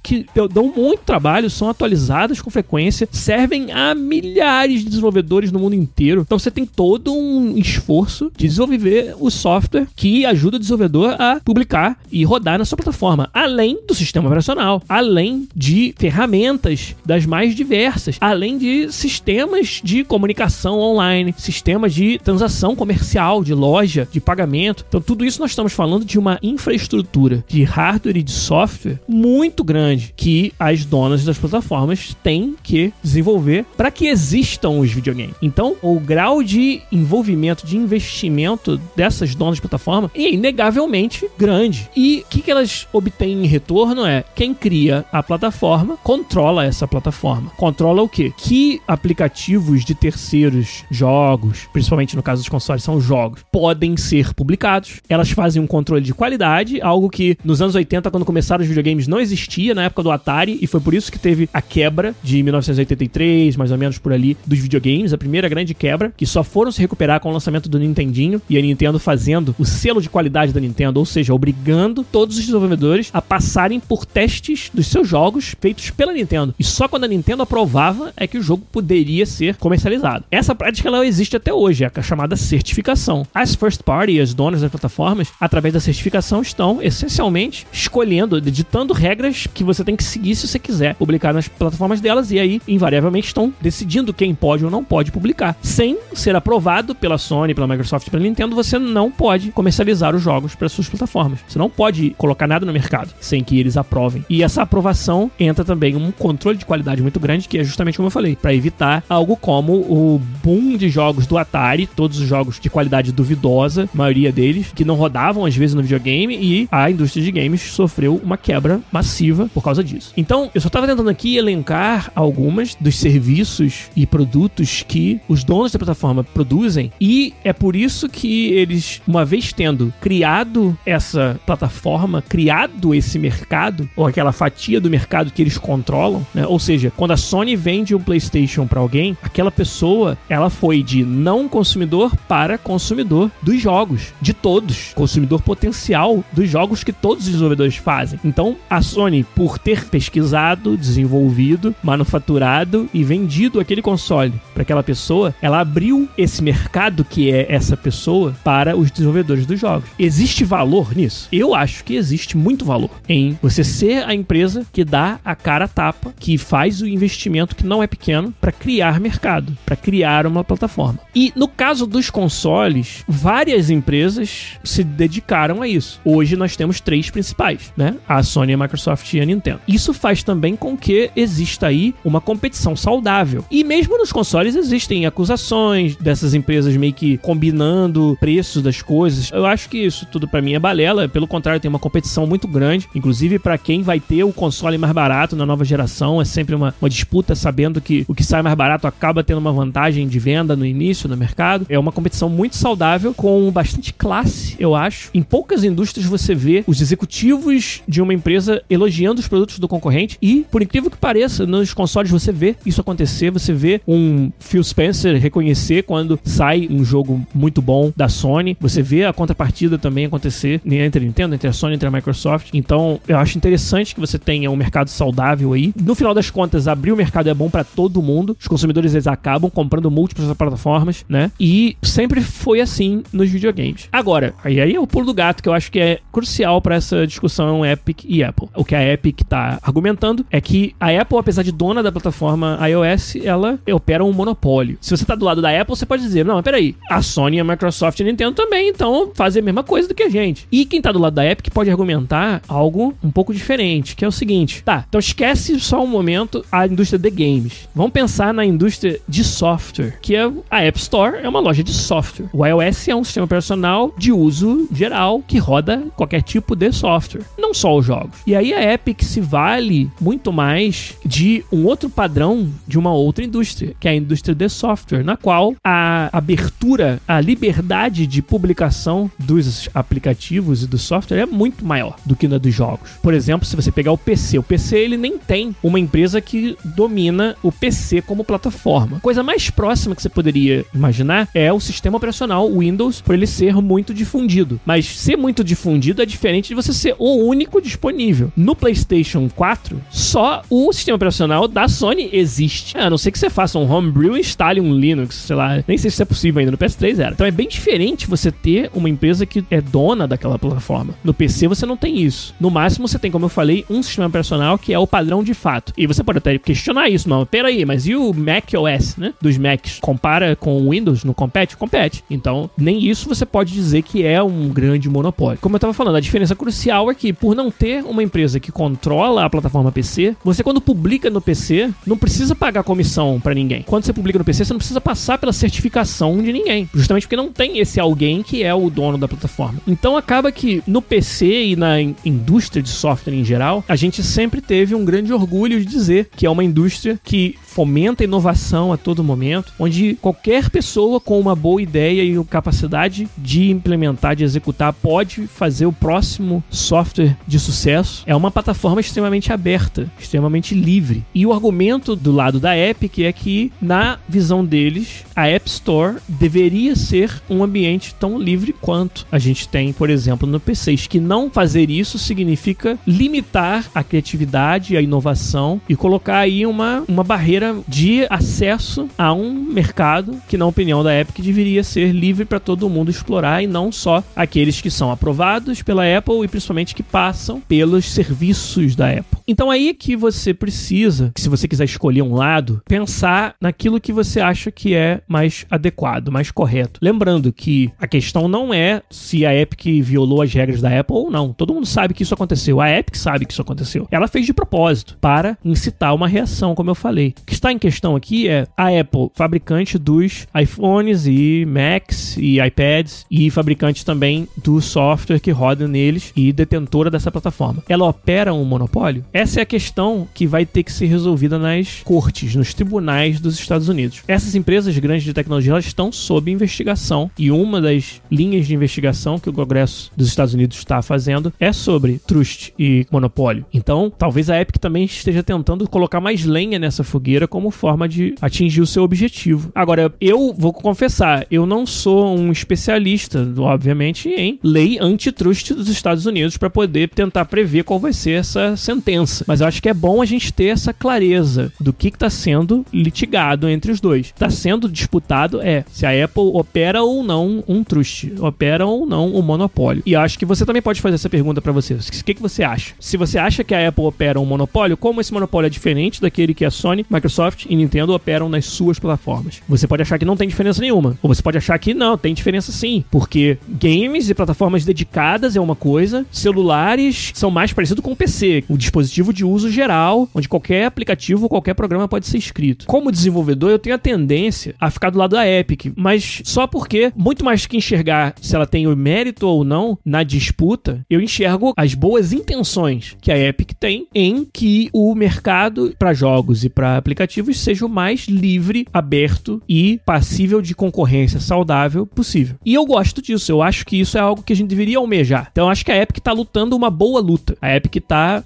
que dão muito trabalho, são atualizadas com frequência, servem a milhares de desenvolvedores no mundo inteiro. Então, você tem todo um esforço de desenvolver o software que ajuda o desenvolvedor a publicar e rodar na sua plataforma, além do sistema operacional, além de ferramentas das mais diversas, além de sistemas de comunicação online, sistemas de transação comercial, de loja, de pagamento. Então, tudo isso nós estamos falando de uma infraestrutura de hardware e de software muito grande que as donas das plataformas têm que desenvolver para que existam os videogames. Então, o grau de envolvimento, de investimento dessas donas de plataforma é inegavelmente grande. E o que, que elas obtêm em retorno é quem cria a plataforma controla essa plataforma. Controla o quê? Que aplicativos de terceiros, jogos, principalmente no caso dos consoles, são jogos, podem ser publicados. Elas fazem um controle de qualidade, algo que nos anos 80, quando começaram os videogames, não existia na época do Atari, e foi por isso que teve a quebra de 1983, mais ou menos por ali, dos videogames, a primeira grande quebra, que só foram se recuperar com o lançamento do Nintendinho e a Nintendo fazendo o selo de qualidade da Nintendo, ou seja, obrigando todos os desenvolvedores a passarem por testes dos seus jogos feitos pela Nintendo. E só quando a Nintendo aprovava é que o jogo poderia ser comercializado. Essa prática ela existe até hoje, é a chamada certificação. As first party, as donas das plataformas, através da certificação estão essencialmente escolhendo, ditando regras que você tem que seguir se você quiser publicar nas plataformas delas e aí invariavelmente estão decidindo quem pode ou não pode publicar. Sem ser aprovado pela Sony, pela Microsoft, pela Nintendo, você não pode comercializar os jogos para suas plataformas. Você não pode colocar nada no mercado sem que eles aprovem. E essa aprovação entra também um controle de qualidade muito grande, que é justamente como eu falei, para evitar algo como o boom de jogos do Atari, todos os jogos de qualidade duvidosa, maioria deles, que não rodavam às vezes no videogame e a indústria de games sofreu uma quebra massiva por causa disso. Então, eu só estava tentando aqui elencar algumas dos serviços e produtos que os donos da plataforma produzem e é por isso que eles, uma vez tendo criado essa plataforma, criado esse mercado ou aquela fatia do mercado que eles controlam, né? Ou seja, quando a Sony vende um PlayStation para alguém, aquela pessoa, ela foi de não consumidor para consumidor dos jogos, de todos, consumidor potencial dos jogos que todos os desenvolvedores fazem. Então, a Sony, por ter pesquisado, desenvolvido, manufaturado e vendido aquele console para aquela pessoa, ela abriu esse mercado que é essa pessoa para os desenvolvedores dos jogos. Existe valor nisso? Eu acho que existe muito valor em você ser a empresa que dá a cara a tapa, que faz o investimento que não é pequeno para criar mercado, para criar uma plataforma. E no caso dos consoles, várias empresas se dedicaram a isso. Hoje nós temos três principais, né? A Sony, a Microsoft e a Nintendo. Isso faz também com que exista aí uma competição saudável. E mesmo nos consoles existem acusações dessas empresas meio que combinando preços das coisas. Eu acho que isso tudo para mim é balela. Pelo contrário, tem uma competição muito grande, inclusive para quem vai ter o console mais barato na nova geração. É sempre uma, uma disputa, sabendo que o que sai mais barato acaba tendo uma vantagem de venda no início no mercado. É uma competição muito saudável, com bastante classe, eu acho. Em poucas indústrias você vê os executivos de uma empresa elogiando os produtos do concorrente e, por incrível que pareça, nos consoles você vê isso acontecer. Você vê um Phil Spencer reconhecer quando sai um jogo muito bom da Sony. Você vê a contrapartida também acontecer entre a Nintendo, entre a Sony, entre a Microsoft. Então, eu acho interessante que você tenha um mercado saudável aí. No final das contas, abrir o mercado é bom para todo mundo. Os consumidores eles acabam comprando múltiplas plataformas, né? E sempre foi assim nos videogames. Agora, aí, aí é o pulo do gato que eu acho que é crucial para essa discussão Epic e Apple. O que a Epic está argumentando é que a Apple, apesar de dona da plataforma iOS, ela opera um monopólio. Se você está do lado da Apple, você pode dizer, não, mas peraí, a Sony, a Microsoft e a Nintendo também, então fazem a mesma coisa do que a gente. E quem está do lado da Epic pode argumentar algo um pouco diferente, que é o seguinte, tá, então esquece só um momento a indústria de games. Vamos pensar na indústria de software, que é a App Store é uma loja de software. O iOS é um sistema operacional de uso geral que roda qualquer tipo de software, não só os jogos. E aí a Epic se vale muito mais de um outro padrão de uma outra indústria, que é a indústria de software, na qual a abertura, a liberdade de publicação dos aplicativos e do software é muito maior do que na dos jogos. Por exemplo, se você pegar o PC, o PC ele nem tem uma empresa que domina o PC como plataforma. Coisa mais próxima que você poderia imaginar é o sistema operacional Windows, por ele ser muito difundido. Mas ser muito difundido é diferente de você ser o único disponível. No PlayStation 4, só o sistema operacional da Sony existe. A não ser que você faça um homebrew e instale um Linux, sei lá. Nem sei se é possível ainda. No PS3 era. Então é bem diferente você ter uma empresa que é dona daquela plataforma. No PC você não tem isso. No máximo você tem, como eu falei, um sistema operacional que é o padrão de fato. E você pode até questionar isso, não. Peraí, mas e o Mac OS, né? Dos Macs? Compara com o Windows? Não compete? Compete. Então, nem isso você pode dizer que é um grande monopólio. Como eu tava falando, a diferença crucial é que, por não ter uma empresa que controla a plataforma PC, você quando publica no PC, não precisa pagar comissão para ninguém. Quando você publica no PC, você não precisa passar pela certificação de ninguém. Justamente porque não tem esse alguém que é o dono da plataforma. Então acaba que no PC e na indústria de software em geral, a gente sempre teve um grande orgulho de dizer que é uma indústria que fomenta inovação a todo momento, onde qualquer pessoa com uma boa ideia e capacidade de implementar, de executar, pode fazer o próximo software de sucesso. É uma plataforma extremamente aberta, extremamente livre. E o argumento do lado da Epic é que, na visão deles, a App Store deveria ser um ambiente tão livre quanto a gente tem, por exemplo, no PCs. Que não fazer isso significa limitar a criatividade, a inovação e colocar aí uma, uma barreira de acesso a um mercado que, na opinião da Epic, deveria ser livre para todo mundo explorar e não só aqueles que são aprovados pela Apple e principalmente que passam pelos serviços da Apple. Então aí que você precisa, se você quiser escolher um lado, pensar naquilo que você acha que é mais adequado, mais correto. Lembrando que a questão não é se a Epic violou as regras da Apple ou não. Todo mundo sabe que isso aconteceu. A Epic sabe que isso aconteceu. Ela fez de propósito para incitar uma reação, como eu falei que está em questão aqui é a Apple, fabricante dos iPhones e Macs e iPads e fabricante também do software que roda neles e detentora dessa plataforma. Ela opera um monopólio? Essa é a questão que vai ter que ser resolvida nas cortes, nos tribunais dos Estados Unidos. Essas empresas grandes de tecnologia elas estão sob investigação e uma das linhas de investigação que o Congresso dos Estados Unidos está fazendo é sobre trust e monopólio. Então, talvez a Epic também esteja tentando colocar mais lenha nessa fogueira como forma de atingir o seu objetivo. Agora, eu vou confessar, eu não sou um especialista, obviamente, em lei antitrust dos Estados Unidos para poder tentar prever qual vai ser essa sentença. Mas eu acho que é bom a gente ter essa clareza do que está sendo litigado entre os dois. Está sendo disputado é se a Apple opera ou não um trust, opera ou não um monopólio. E acho que você também pode fazer essa pergunta para você. O que, que você acha? Se você acha que a Apple opera um monopólio, como esse monopólio é diferente daquele que a Sony, Microsoft e Nintendo operam nas suas plataformas. Você pode achar que não tem diferença nenhuma, ou você pode achar que não, tem diferença sim, porque games e plataformas dedicadas é uma coisa, celulares são mais parecidos com o PC, o dispositivo de uso geral, onde qualquer aplicativo ou qualquer programa pode ser escrito. Como desenvolvedor, eu tenho a tendência a ficar do lado da Epic, mas só porque, muito mais que enxergar se ela tem o mérito ou não na disputa, eu enxergo as boas intenções que a Epic tem em que o mercado para jogos e para aplicativos seja o mais livre, aberto e passível de concorrência saudável possível. E eu gosto disso, eu acho que isso é algo que a gente deveria almejar. Então eu acho que a Epic está lutando uma boa luta. A Epic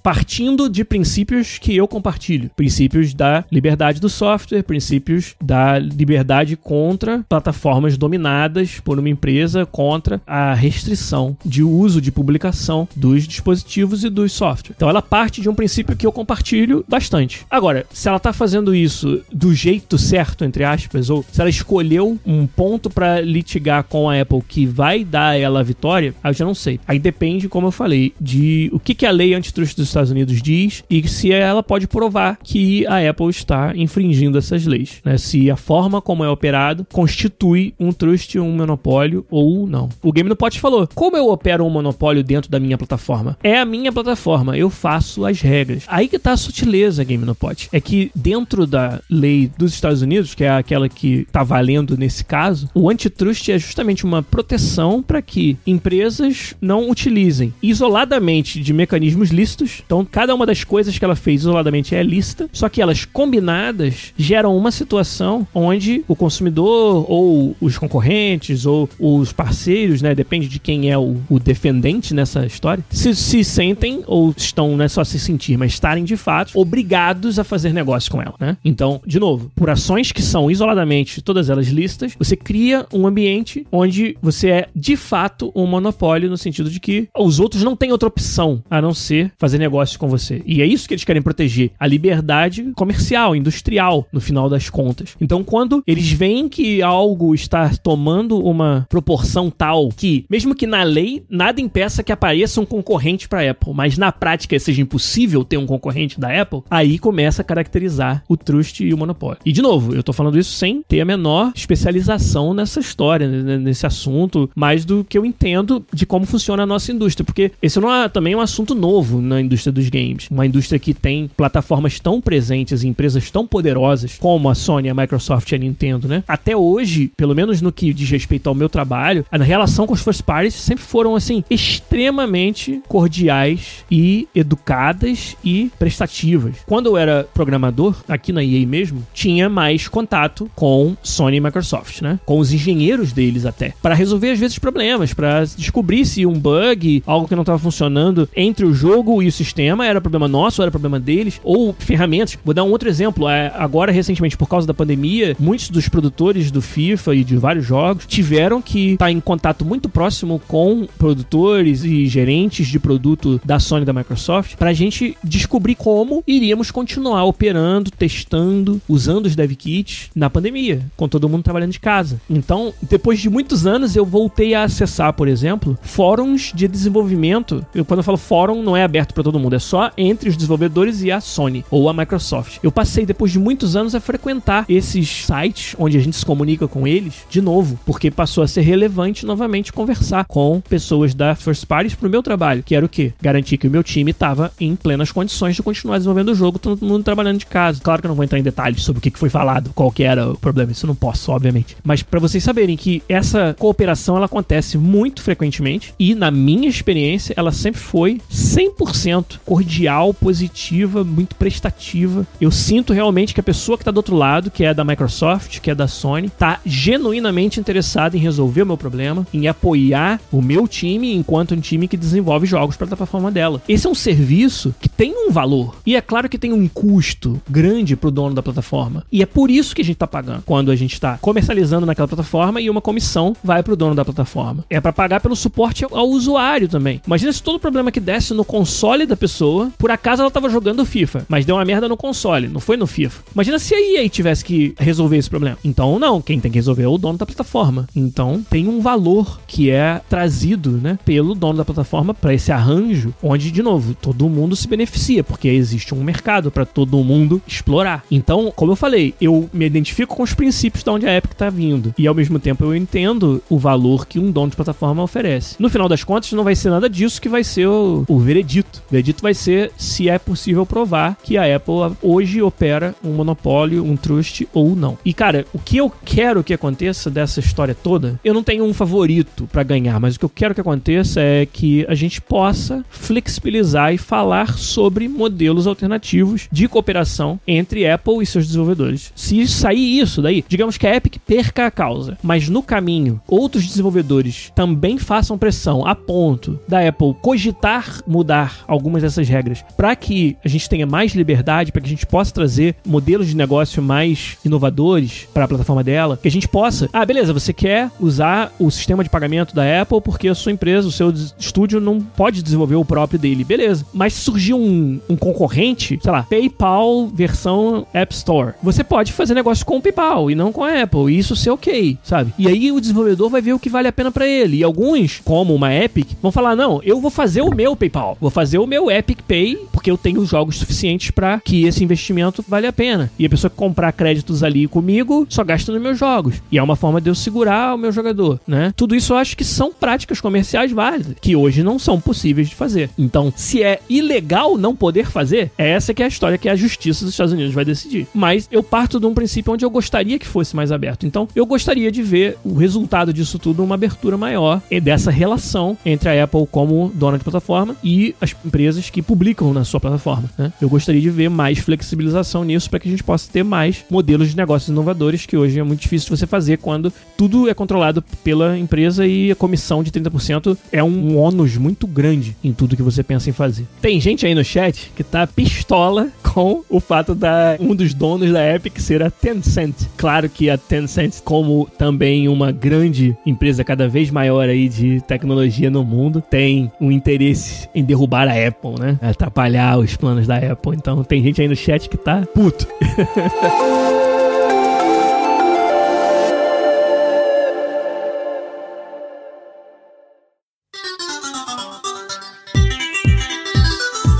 partindo partindo de princípios que eu compartilho. Princípios da liberdade do software, princípios da liberdade contra plataformas dominadas por uma empresa, contra a restrição de uso de publicação dos dispositivos e dos softwares. Então ela parte de um princípio que eu compartilho bastante. Agora, se ela está fazendo isso do jeito certo, entre aspas, ou se ela escolheu um ponto para litigar com a Apple que vai dar a ela a vitória, aí eu já não sei. Aí depende, como eu falei, de o que, que a lei antitrust dos Estados Unidos diz e se ela pode provar que a Apple está infringindo essas leis. Né? Se a forma como é operado constitui um trust, um monopólio ou não. O Game no falou: como eu opero um monopólio dentro da minha plataforma? É a minha plataforma, eu faço as regras. Aí que tá a sutileza, Game no. É que dentro da lei dos Estados Unidos, que é aquela que tá valendo nesse caso, o antitrust é justamente uma proteção para que empresas não utilizem isoladamente de mecanismos lícitos. Então, cada uma das coisas que ela fez isoladamente é lícita, só que elas combinadas geram uma situação onde o consumidor ou os concorrentes ou os parceiros, né, depende de quem é o, o defendente nessa história, se, se sentem ou estão, não é só se sentir, mas estarem de fato obrigados a fazer negócio com ela, né? Então, de novo, por ações que são isoladamente todas elas listas, você cria um ambiente onde você é de fato um monopólio no sentido de que os outros não têm outra opção a não ser fazer negócio com você. E é isso que eles querem proteger, a liberdade comercial, industrial, no final das contas. Então, quando eles veem que algo está tomando uma proporção tal que, mesmo que na lei nada impeça que apareça um concorrente para Apple, mas na prática seja impossível ter um concorrente da Apple, aí começa a caracterizar o trust e o monopólio. E de novo, eu tô falando isso sem ter a menor especialização nessa história, né, nesse assunto, mais do que eu entendo de como funciona a nossa indústria, porque esse não é também um assunto novo na indústria dos games. Uma indústria que tem plataformas tão presentes e empresas tão poderosas como a Sony, a Microsoft e a Nintendo, né? Até hoje, pelo menos no que diz respeito ao meu trabalho, a relação com os first parties sempre foram assim extremamente cordiais e educadas e prestativas. Quando eu era programador aqui na EA mesmo, tinha mais contato com Sony e Microsoft, né? Com os engenheiros deles até, para resolver às vezes problemas, para descobrir se um bug, algo que não estava funcionando entre o jogo e o sistema era problema nosso, era problema deles, ou ferramentas. Vou dar um outro exemplo. É, agora recentemente por causa da pandemia, muitos dos produtores do FIFA e de vários jogos tiveram que estar tá em contato muito próximo com produtores e gerentes de produto da Sony e da Microsoft para a gente descobrir como iríamos continuar operando, testando, usando os dev kits na pandemia, com todo mundo trabalhando de casa. Então, depois de muitos anos, eu voltei a acessar, por exemplo, fóruns de desenvolvimento. Eu, quando eu falo fórum, não é aberto para todo mundo, é só entre os desenvolvedores e a Sony ou a Microsoft. Eu passei, depois de muitos anos, a frequentar esses sites onde a gente se comunica com eles de novo, porque passou a ser relevante novamente conversar com pessoas da First Parties pro meu trabalho, que era o quê? Garantir que o meu time estava em plenas condições de continuar desenvolvendo o jogo, todo mundo trabalhando de casa. Claro que eu não vou entrar em detalhes sobre o que foi falado, qual que era o problema, isso eu não posso, obviamente. Mas para vocês saberem que essa cooperação ela acontece muito frequentemente e na minha experiência ela sempre foi 100% cordial, positiva, muito prestativa. Eu sinto realmente que a pessoa que tá do outro lado, que é da Microsoft, que é da Sony, tá genuinamente interessada em resolver o meu problema, em apoiar o meu time enquanto um time que desenvolve jogos para a plataforma dela. Esse é um serviço que tem um valor e é claro que tem um custo grande pro dono da plataforma. E é por isso que a gente tá pagando quando a gente está comercializando naquela plataforma e uma comissão vai pro dono da plataforma. É para pagar pelo suporte ao usuário também. Imagina se todo o problema que desse no console da pessoa, por acaso ela tava jogando FIFA, mas deu uma merda no console, não foi no FIFA. Imagina se a EA tivesse que resolver esse problema. Então, não, quem tem que resolver é o dono da plataforma. Então, tem um valor que é trazido, né, pelo dono da plataforma para esse arranjo, onde de novo, todo mundo se beneficia, porque existe um mercado para todo mundo explorar. Então, como eu falei, eu me identifico com os princípios de onde a Epic tá vindo e ao mesmo tempo eu entendo o valor que um dono de plataforma oferece. No final das contas, não vai ser nada disso que vai ser o, o veredito. O veredito vai ser se é possível provar que a Apple hoje opera um monopólio, um trust ou não. E cara, o que eu quero que aconteça dessa história toda, eu não tenho um favorito para ganhar, mas o que eu quero que aconteça é que a gente possa flexibilizar e falar sobre modelos alternativos de cooperação entre Apple e seus desenvolvedores. Se sair isso daí, digamos que a Epic perca a causa, mas no caminho outros desenvolvedores também façam pressão a ponto da Apple cogitar mudar algumas dessas regras, para que a gente tenha mais liberdade, para que a gente possa trazer modelos de negócio mais inovadores para a plataforma dela, que a gente possa, ah, beleza, você quer usar o sistema de pagamento da Apple porque a sua empresa, o seu estúdio não pode desenvolver o próprio dele, beleza. Mas se surgir um, um concorrente, sei lá, PayPal versão App Store, você pode fazer negócio com o PayPal e não com a Apple, e isso ser ok, sabe? E aí o desenvolvedor vai ver o que vale a pena para ele. E alguns, como uma Epic, vão falar: não, eu vou fazer o meu PayPal, vou fazer o meu Epic Pay, porque eu tenho jogos suficientes para que esse investimento vale a pena. E a pessoa que comprar créditos ali comigo só gasta nos meus jogos. E é uma forma de eu segurar o meu jogador, né? Tudo isso eu acho que são práticas comerciais válidas, que hoje não são possíveis de fazer. Então, se é ilegal não poder fazer, essa que é a história que a justiça dos Estados Unidos vai decidir. Mas eu parto de um princípio onde eu gostaria que fosse mais aberto. Então, eu gostaria de ver o resultado disso tudo uma abertura maior dessa relação entre a Apple como dona de plataforma e as empresas que publicam na sua plataforma. Né? Eu gostaria de ver mais flexibilização nisso para que a gente possa ter mais modelos de negócios inovadores que hoje é muito difícil você fazer quando tudo é controlado pela empresa e a comissão de 30% é um ônus muito grande em tudo que você pensa em fazer. Tem gente aí no chat que tá pistola com o fato da um dos donos da Epic ser a Tencent. Claro que a Tencent, como também uma grande empresa cada vez maior aí de tecnologia no mundo, tem um interesse em derrubar a Apple, né? Atrapalhar os planos da Apple. Então tem gente aí no chat que tá puto.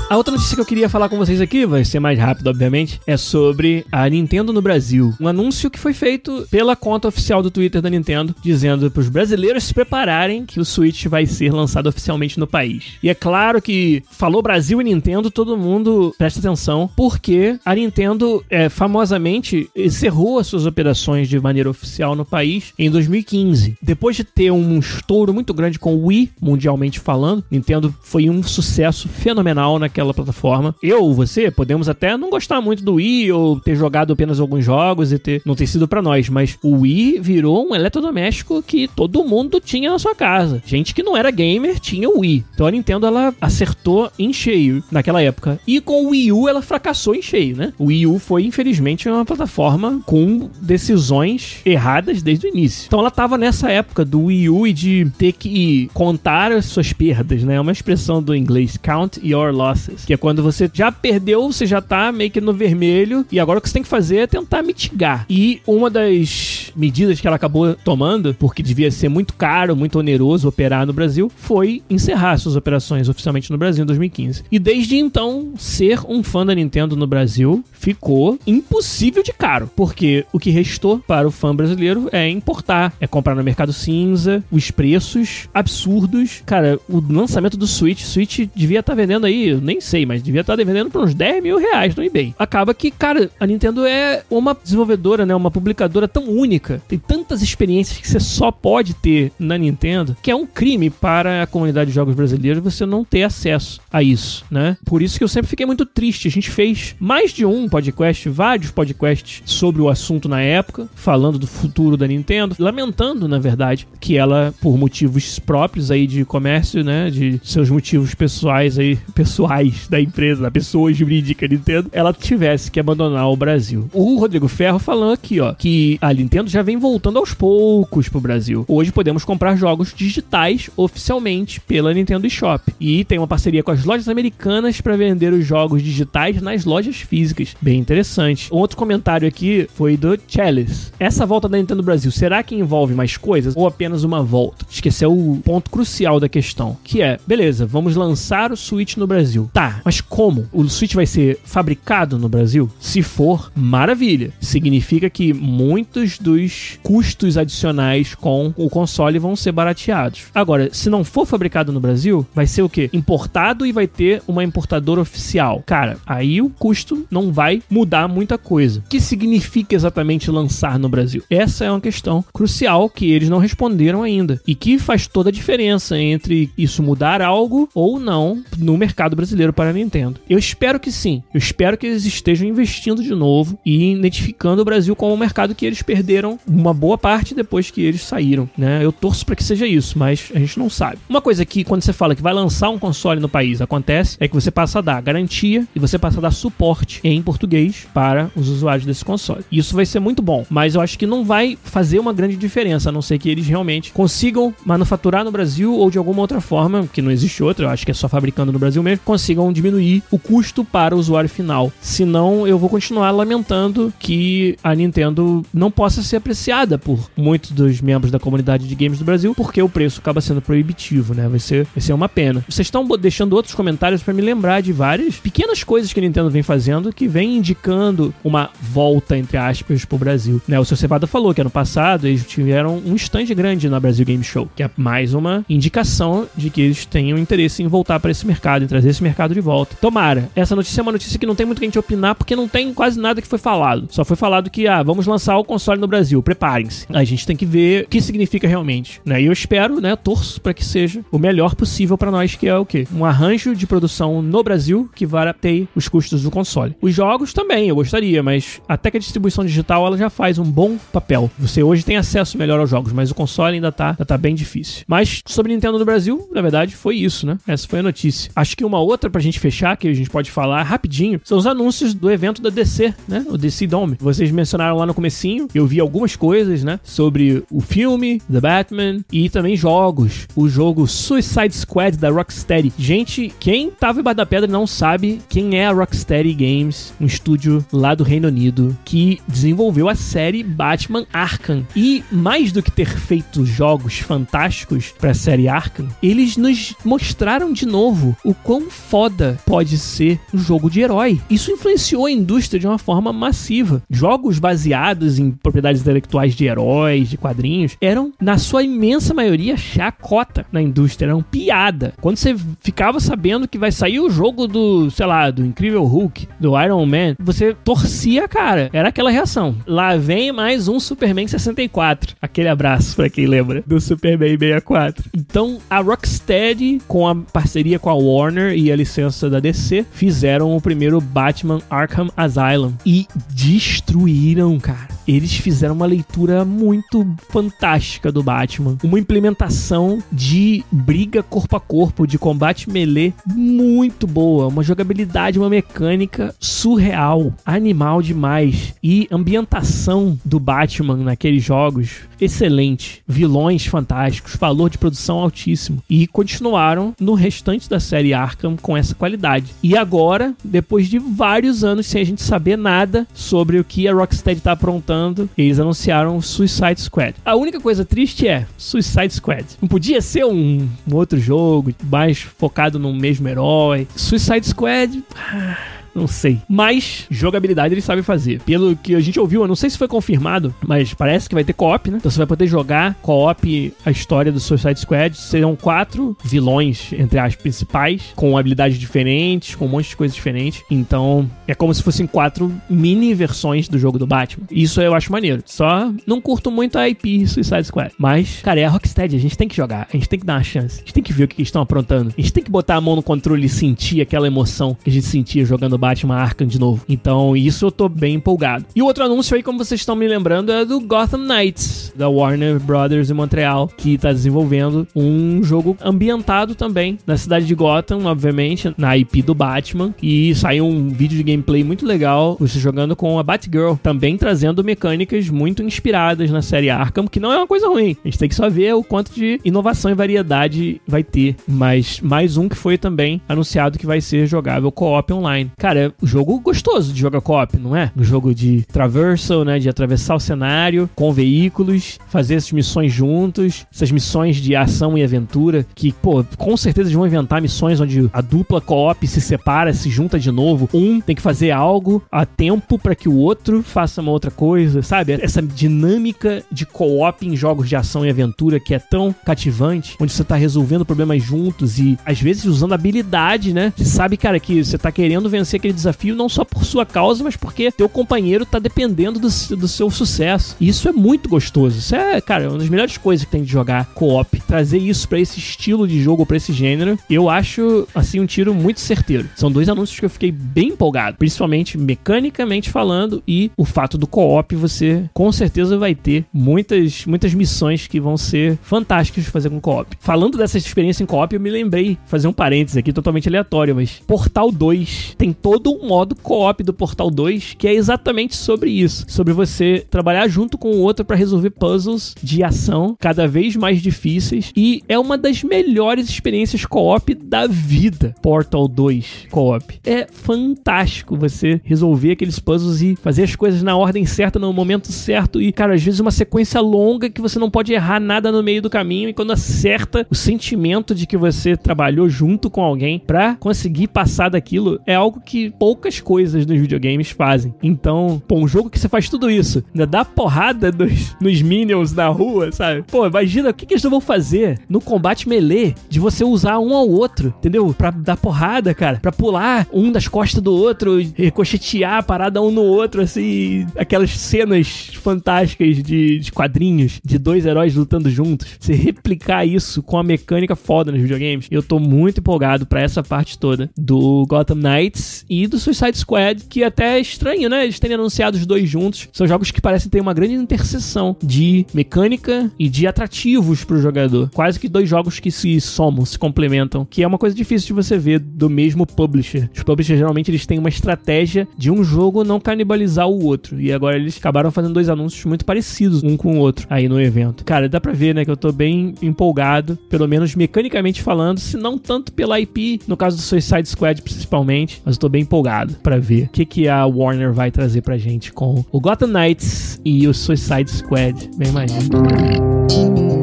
A outra notícia que eu queria falar com vocês aqui, vai ser mais rápido, obviamente, é sobre a Nintendo no Brasil. Um anúncio que foi feito pela conta oficial do Twitter da Nintendo, dizendo para os brasileiros se prepararem que o Switch vai ser lançado oficialmente no país. E é claro que falou Brasil e Nintendo, todo mundo presta atenção, porque a Nintendo é, famosamente encerrou as suas operações de maneira oficial no país em 2015. Depois de ter um estouro muito grande com o Wii, mundialmente falando, Nintendo foi um sucesso fenomenal naquela aquela plataforma. Eu ou você podemos até não gostar muito do Wii ou ter jogado apenas alguns jogos e ter não ter sido para nós, mas o Wii virou um eletrodoméstico que todo mundo tinha na sua casa. Gente que não era gamer tinha o Wii. Então a Nintendo ela acertou em cheio naquela época. E com o Wii U ela fracassou em cheio, né? O Wii U foi infelizmente uma plataforma com decisões erradas desde o início. Então ela tava nessa época do Wii U e de ter que contar as suas perdas, né? É uma expressão do inglês count your losses que é quando você já perdeu, você já tá meio que no vermelho, e agora o que você tem que fazer é tentar mitigar. E uma das medidas que ela acabou tomando, porque devia ser muito caro, muito oneroso operar no Brasil, foi encerrar suas operações oficialmente no Brasil em 2015. E desde então, ser um fã da Nintendo no Brasil ficou impossível de caro, porque o que restou para o fã brasileiro é importar, é comprar no mercado cinza, os preços absurdos. Cara, o lançamento do Switch, Switch devia estar tá vendendo aí, nem nem sei, mas devia estar devendo por uns 10 mil reais no eBay. Acaba que, cara, a Nintendo é uma desenvolvedora, né? Uma publicadora tão única. Tem tantas experiências que você só pode ter na Nintendo, que é um crime para a comunidade de jogos brasileiros você não ter acesso a isso, né? Por isso que eu sempre fiquei muito triste. A gente fez mais de um podcast, vários podcasts sobre o assunto na época, falando do futuro da Nintendo, lamentando, na verdade, que ela, por motivos próprios aí de comércio, né? De seus motivos pessoais aí, pessoais da empresa, da pessoa jurídica Nintendo, ela tivesse que abandonar o Brasil. O Rodrigo Ferro falando aqui, ó, que a Nintendo já vem voltando aos poucos pro Brasil. Hoje podemos comprar jogos digitais oficialmente pela Nintendo eShop. E tem uma parceria com as lojas americanas para vender os jogos digitais nas lojas físicas. Bem interessante. Outro comentário aqui foi do Chalice. Essa volta da Nintendo Brasil, será que envolve mais coisas ou apenas uma volta? Esqueceu o ponto crucial da questão, que é, beleza, vamos lançar o Switch no Brasil. Tá, mas como? O Switch vai ser fabricado no Brasil? Se for, maravilha. Significa que muitos dos custos adicionais com o console vão ser barateados. Agora, se não for fabricado no Brasil, vai ser o quê? Importado e vai ter uma importadora oficial. Cara, aí o custo não vai mudar muita coisa. O que significa exatamente lançar no Brasil? Essa é uma questão crucial que eles não responderam ainda e que faz toda a diferença entre isso mudar algo ou não no mercado brasileiro dinheiro para a Nintendo. Eu espero que sim. Eu espero que eles estejam investindo de novo e identificando o Brasil como um mercado que eles perderam uma boa parte depois que eles saíram, né? Eu torço para que seja isso, mas a gente não sabe. Uma coisa que quando você fala que vai lançar um console no país acontece é que você passa a dar garantia e você passa a dar suporte em português para os usuários desse console. Isso vai ser muito bom, mas eu acho que não vai fazer uma grande diferença, a não ser que eles realmente consigam manufaturar no Brasil ou de alguma outra forma, que não existe outra, eu acho que é só fabricando no Brasil mesmo, consigam diminuir o custo para o usuário final. Senão, eu vou continuar lamentando que a Nintendo não possa ser apreciada por muitos dos membros da comunidade de games do Brasil, porque o preço acaba sendo proibitivo, né? Vai ser, vai ser uma pena. Vocês estão deixando outros comentários para me lembrar de várias pequenas coisas que a Nintendo vem fazendo que vem indicando uma volta, entre aspas, pro Brasil. Né? O seu Cevada falou que ano passado eles tiveram um stand grande na Brasil Game Show, que é mais uma indicação de que eles tenham interesse em voltar para esse mercado, em trazer esse mercado de volta. Tomara. Essa notícia é uma notícia que não tem muito que a gente opinar, porque não tem quase nada que foi falado. Só foi falado que, ah, vamos lançar o console no Brasil, preparem-se. A gente tem que ver o que significa realmente, né? E eu espero, né, torço para que seja o melhor possível para nós, que é o quê? Um arranjo de produção no Brasil que barateie os custos do console. Os jogos também, eu gostaria, mas até que a distribuição digital ela já faz um bom papel. Você hoje tem acesso melhor aos jogos, mas o console ainda tá, ainda tá bem difícil. Mas sobre Nintendo no Brasil, na verdade, foi isso, né? Essa foi a notícia. Acho que uma outra pra gente fechar, que a gente pode falar rapidinho, são os anúncios do evento da DC, né? O DC Dome. Vocês mencionaram lá no comecinho, eu vi algumas coisas, né? Sobre o filme, The Batman e também jogos. O jogo Suicide Squad da Rocksteady. Gente, quem tava embaixo da pedra não sabe quem é a Rocksteady Games, um estúdio lá do Reino Unido que desenvolveu a série Batman Arkham. E mais do que ter feito jogos fantásticos para a série Arkham, eles nos mostraram de novo o quão foda pode ser um jogo de herói. Isso influenciou a indústria de uma forma massiva. Jogos baseados em propriedades intelectuais de heróis, de quadrinhos, eram, na sua imensa maioria, chacota na indústria, eram piada. Quando você ficava sabendo que vai sair o jogo do, sei lá, do Incrível Hulk, do Iron Man, você torcia, cara. Era aquela reação. Lá vem mais um Superman 64. Aquele abraço para quem lembra do Superman 64. Então, a Rocksteady, com a parceria com a Warner e a licença da DC, fizeram o primeiro Batman Arkham Asylum e destruíram, cara eles fizeram uma leitura muito fantástica do Batman. Uma implementação de briga corpo a corpo, de combate melee muito boa. Uma jogabilidade, uma mecânica surreal, animal demais. E ambientação do Batman naqueles jogos, excelente. Vilões fantásticos, valor de produção altíssimo. E continuaram no restante da série Arkham com essa qualidade. E agora, depois de vários anos sem a gente saber nada sobre o que a Rocksteady está aprontando eles anunciaram Suicide Squad. A única coisa triste é Suicide Squad. Não podia ser um, um outro jogo mais focado no mesmo herói. Suicide Squad. Ah não sei. Mas jogabilidade eles sabem fazer. Pelo que a gente ouviu, eu não sei se foi confirmado, mas parece que vai ter co-op, né? Então você vai poder jogar co-op a história do Suicide Squad. Serão quatro vilões, entre as principais, com habilidades diferentes, com um monte de coisas diferentes. Então é como se fossem quatro mini versões do jogo do Batman. Isso eu acho maneiro. Só não curto muito a IP Suicide Squad. Mas, cara, é a Rocksteady. A gente tem que jogar. A gente tem que dar uma chance. A gente tem que ver o que eles estão aprontando. A gente tem que botar a mão no controle e sentir aquela emoção que a gente sentia jogando Batman Arkham de novo. Então, isso eu tô bem empolgado. E o outro anúncio aí, como vocês estão me lembrando, é do Gotham Knights, da Warner Brothers em Montreal, que tá desenvolvendo um jogo ambientado também na cidade de Gotham, obviamente, na IP do Batman. E saiu um vídeo de gameplay muito legal, você jogando com a Batgirl, também trazendo mecânicas muito inspiradas na série Arkham, que não é uma coisa ruim. A gente tem que só ver o quanto de inovação e variedade vai ter. Mas mais um que foi também anunciado que vai ser jogável co-op online. Cara, cara, o jogo gostoso de jogar co-op, não é? Um jogo de traversal, né? De atravessar o cenário com veículos, fazer essas missões juntos, essas missões de ação e aventura, que, pô, com certeza vão inventar missões onde a dupla co-op se separa, se junta de novo. Um tem que fazer algo a tempo para que o outro faça uma outra coisa, sabe? Essa dinâmica de co-op em jogos de ação e aventura que é tão cativante, onde você tá resolvendo problemas juntos e às vezes usando habilidade, né? Você sabe, cara, que você tá querendo vencer aquele desafio não só por sua causa, mas porque teu companheiro tá dependendo do, do seu sucesso. E isso é muito gostoso. Isso é, cara, uma das melhores coisas que tem de jogar co-op. Trazer isso para esse estilo de jogo, para esse gênero, eu acho, assim, um tiro muito certeiro. São dois anúncios que eu fiquei bem empolgado, principalmente mecanicamente falando e o fato do co-op, você com certeza vai ter muitas, muitas missões que vão ser fantásticas de fazer com co-op. Falando dessa experiência em co-op, eu me lembrei, fazer um parênteses aqui totalmente aleatório, mas Portal 2 tem todo um modo co-op do Portal 2 que é exatamente sobre isso, sobre você trabalhar junto com o outro para resolver puzzles de ação cada vez mais difíceis e é uma das melhores experiências co-op da vida. Portal 2 co-op. É fantástico você resolver aqueles puzzles e fazer as coisas na ordem certa, no momento certo e, cara, às vezes uma sequência longa que você não pode errar nada no meio do caminho e quando acerta o sentimento de que você trabalhou junto com alguém para conseguir passar daquilo é algo que poucas coisas nos videogames fazem. Então, pô, um jogo que você faz tudo isso, ainda dá porrada nos, nos minions na rua, sabe? Pô, imagina o que, que eles vão fazer no combate melee de você usar um ao outro, entendeu? Pra dar porrada, cara, pra pular um das costas do outro, ricochetear a parada um no outro, assim, aquelas cenas fantásticas de, de quadrinhos, de dois heróis lutando juntos. Você replicar isso com a mecânica foda nos videogames, eu tô muito empolgado para essa parte toda do Gotham Knights e do Suicide Squad, que até é estranho, né? Eles terem anunciado os dois juntos. São jogos que parecem ter uma grande interseção de mecânica e de atrativos pro jogador. Quase que dois jogos que se somam, se complementam, que é uma coisa difícil de você ver do mesmo publisher. Os publishers geralmente eles têm uma estratégia de um jogo não canibalizar o outro. E agora eles acabaram fazendo dois anúncios muito parecidos um com o outro aí no evento. Cara, dá pra ver, né, que eu tô bem empolgado, pelo menos mecanicamente falando, se não tanto pela IP, no caso do Suicide Squad principalmente, mas eu tô bem empolgado para ver o que, que a Warner vai trazer pra gente com o Gotham Knights e o Suicide Squad. Bem imagino.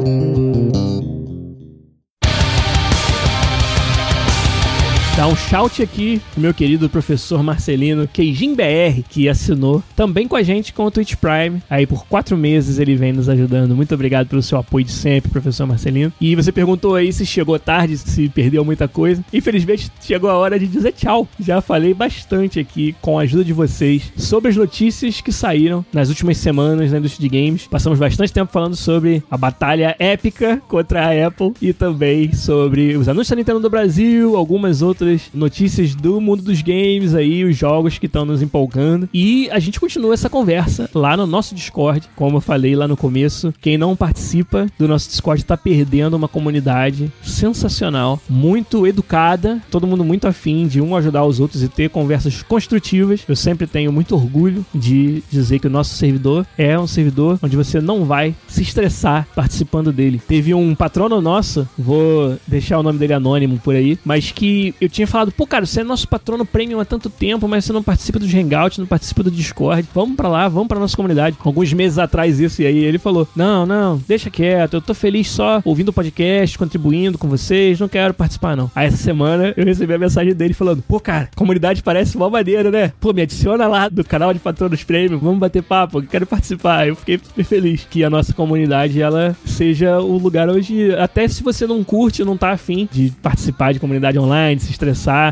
Dar um shout aqui pro meu querido professor Marcelino Queijin BR, que assinou também com a gente com o Twitch Prime. Aí por quatro meses ele vem nos ajudando. Muito obrigado pelo seu apoio de sempre, professor Marcelino. E você perguntou aí se chegou tarde, se perdeu muita coisa. Infelizmente chegou a hora de dizer tchau. Já falei bastante aqui com a ajuda de vocês sobre as notícias que saíram nas últimas semanas na indústria de games. Passamos bastante tempo falando sobre a batalha épica contra a Apple e também sobre os anúncios da Nintendo do Brasil, algumas outras notícias do mundo dos games aí, os jogos que estão nos empolgando. E a gente continua essa conversa lá no nosso Discord, como eu falei lá no começo. Quem não participa do nosso Discord está perdendo uma comunidade sensacional, muito educada, todo mundo muito afim de um ajudar os outros e ter conversas construtivas. Eu sempre tenho muito orgulho de dizer que o nosso servidor é um servidor onde você não vai se estressar participando dele. Teve um patrono nosso, vou deixar o nome dele anônimo por aí, mas que eu tinha falado, pô, cara, você é nosso patrono premium há tanto tempo, mas você não participa dos Hangouts, não participa do Discord. Vamos para lá, vamos para nossa comunidade. Alguns meses atrás isso, e aí ele falou: Não, não, deixa quieto, eu tô feliz só ouvindo o podcast, contribuindo com vocês, não quero participar, não. Aí essa semana eu recebi a mensagem dele falando: Pô, cara, comunidade parece uma maneira, né? Pô, me adiciona lá do canal de patronos premium, vamos bater papo, quero participar. Eu fiquei super feliz que a nossa comunidade ela seja o lugar onde, até se você não curte, não tá afim de participar de comunidade online, se estressar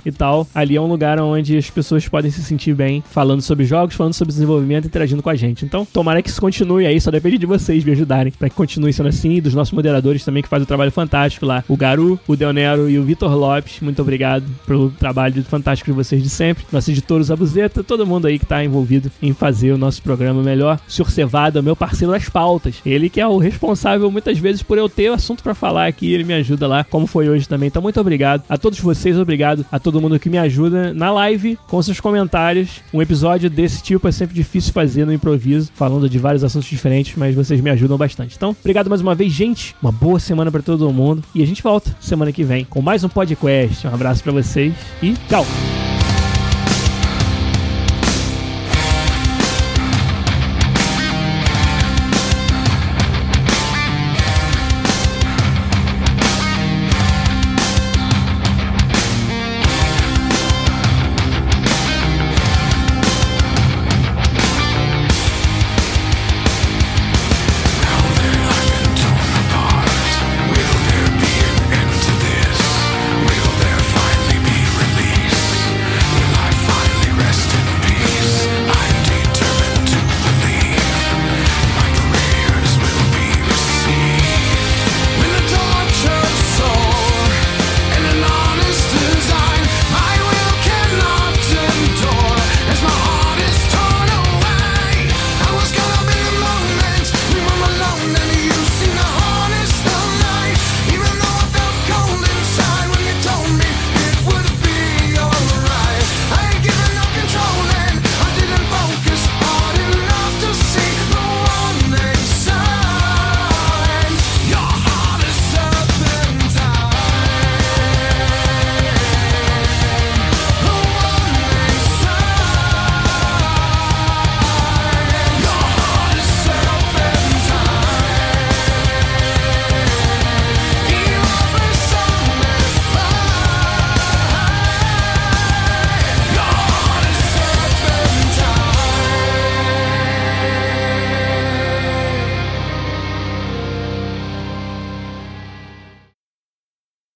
e tal. Ali é um lugar onde as pessoas podem se sentir bem falando sobre jogos, falando sobre desenvolvimento, interagindo com a gente. Então, tomara que isso continue aí, só depende de vocês me ajudarem para que continue sendo assim, e dos nossos moderadores também que fazem um trabalho fantástico lá. O Garu, o Deonero e o Vitor Lopes, muito obrigado pelo trabalho fantástico de vocês de sempre. Nosso editor, o Zabuzeta, todo mundo aí que tá envolvido em fazer o nosso programa melhor. O Sr. Cevada, meu parceiro das pautas. Ele que é o responsável muitas vezes por eu ter o assunto para falar aqui, ele me ajuda lá, como foi hoje também. Então, muito obrigado a todos vocês, obrigado obrigado a todo mundo que me ajuda na live com seus comentários. Um episódio desse tipo é sempre difícil fazer no improviso, falando de vários assuntos diferentes, mas vocês me ajudam bastante. Então, obrigado mais uma vez, gente. Uma boa semana para todo mundo e a gente volta semana que vem com mais um podcast. Um abraço para vocês e tchau.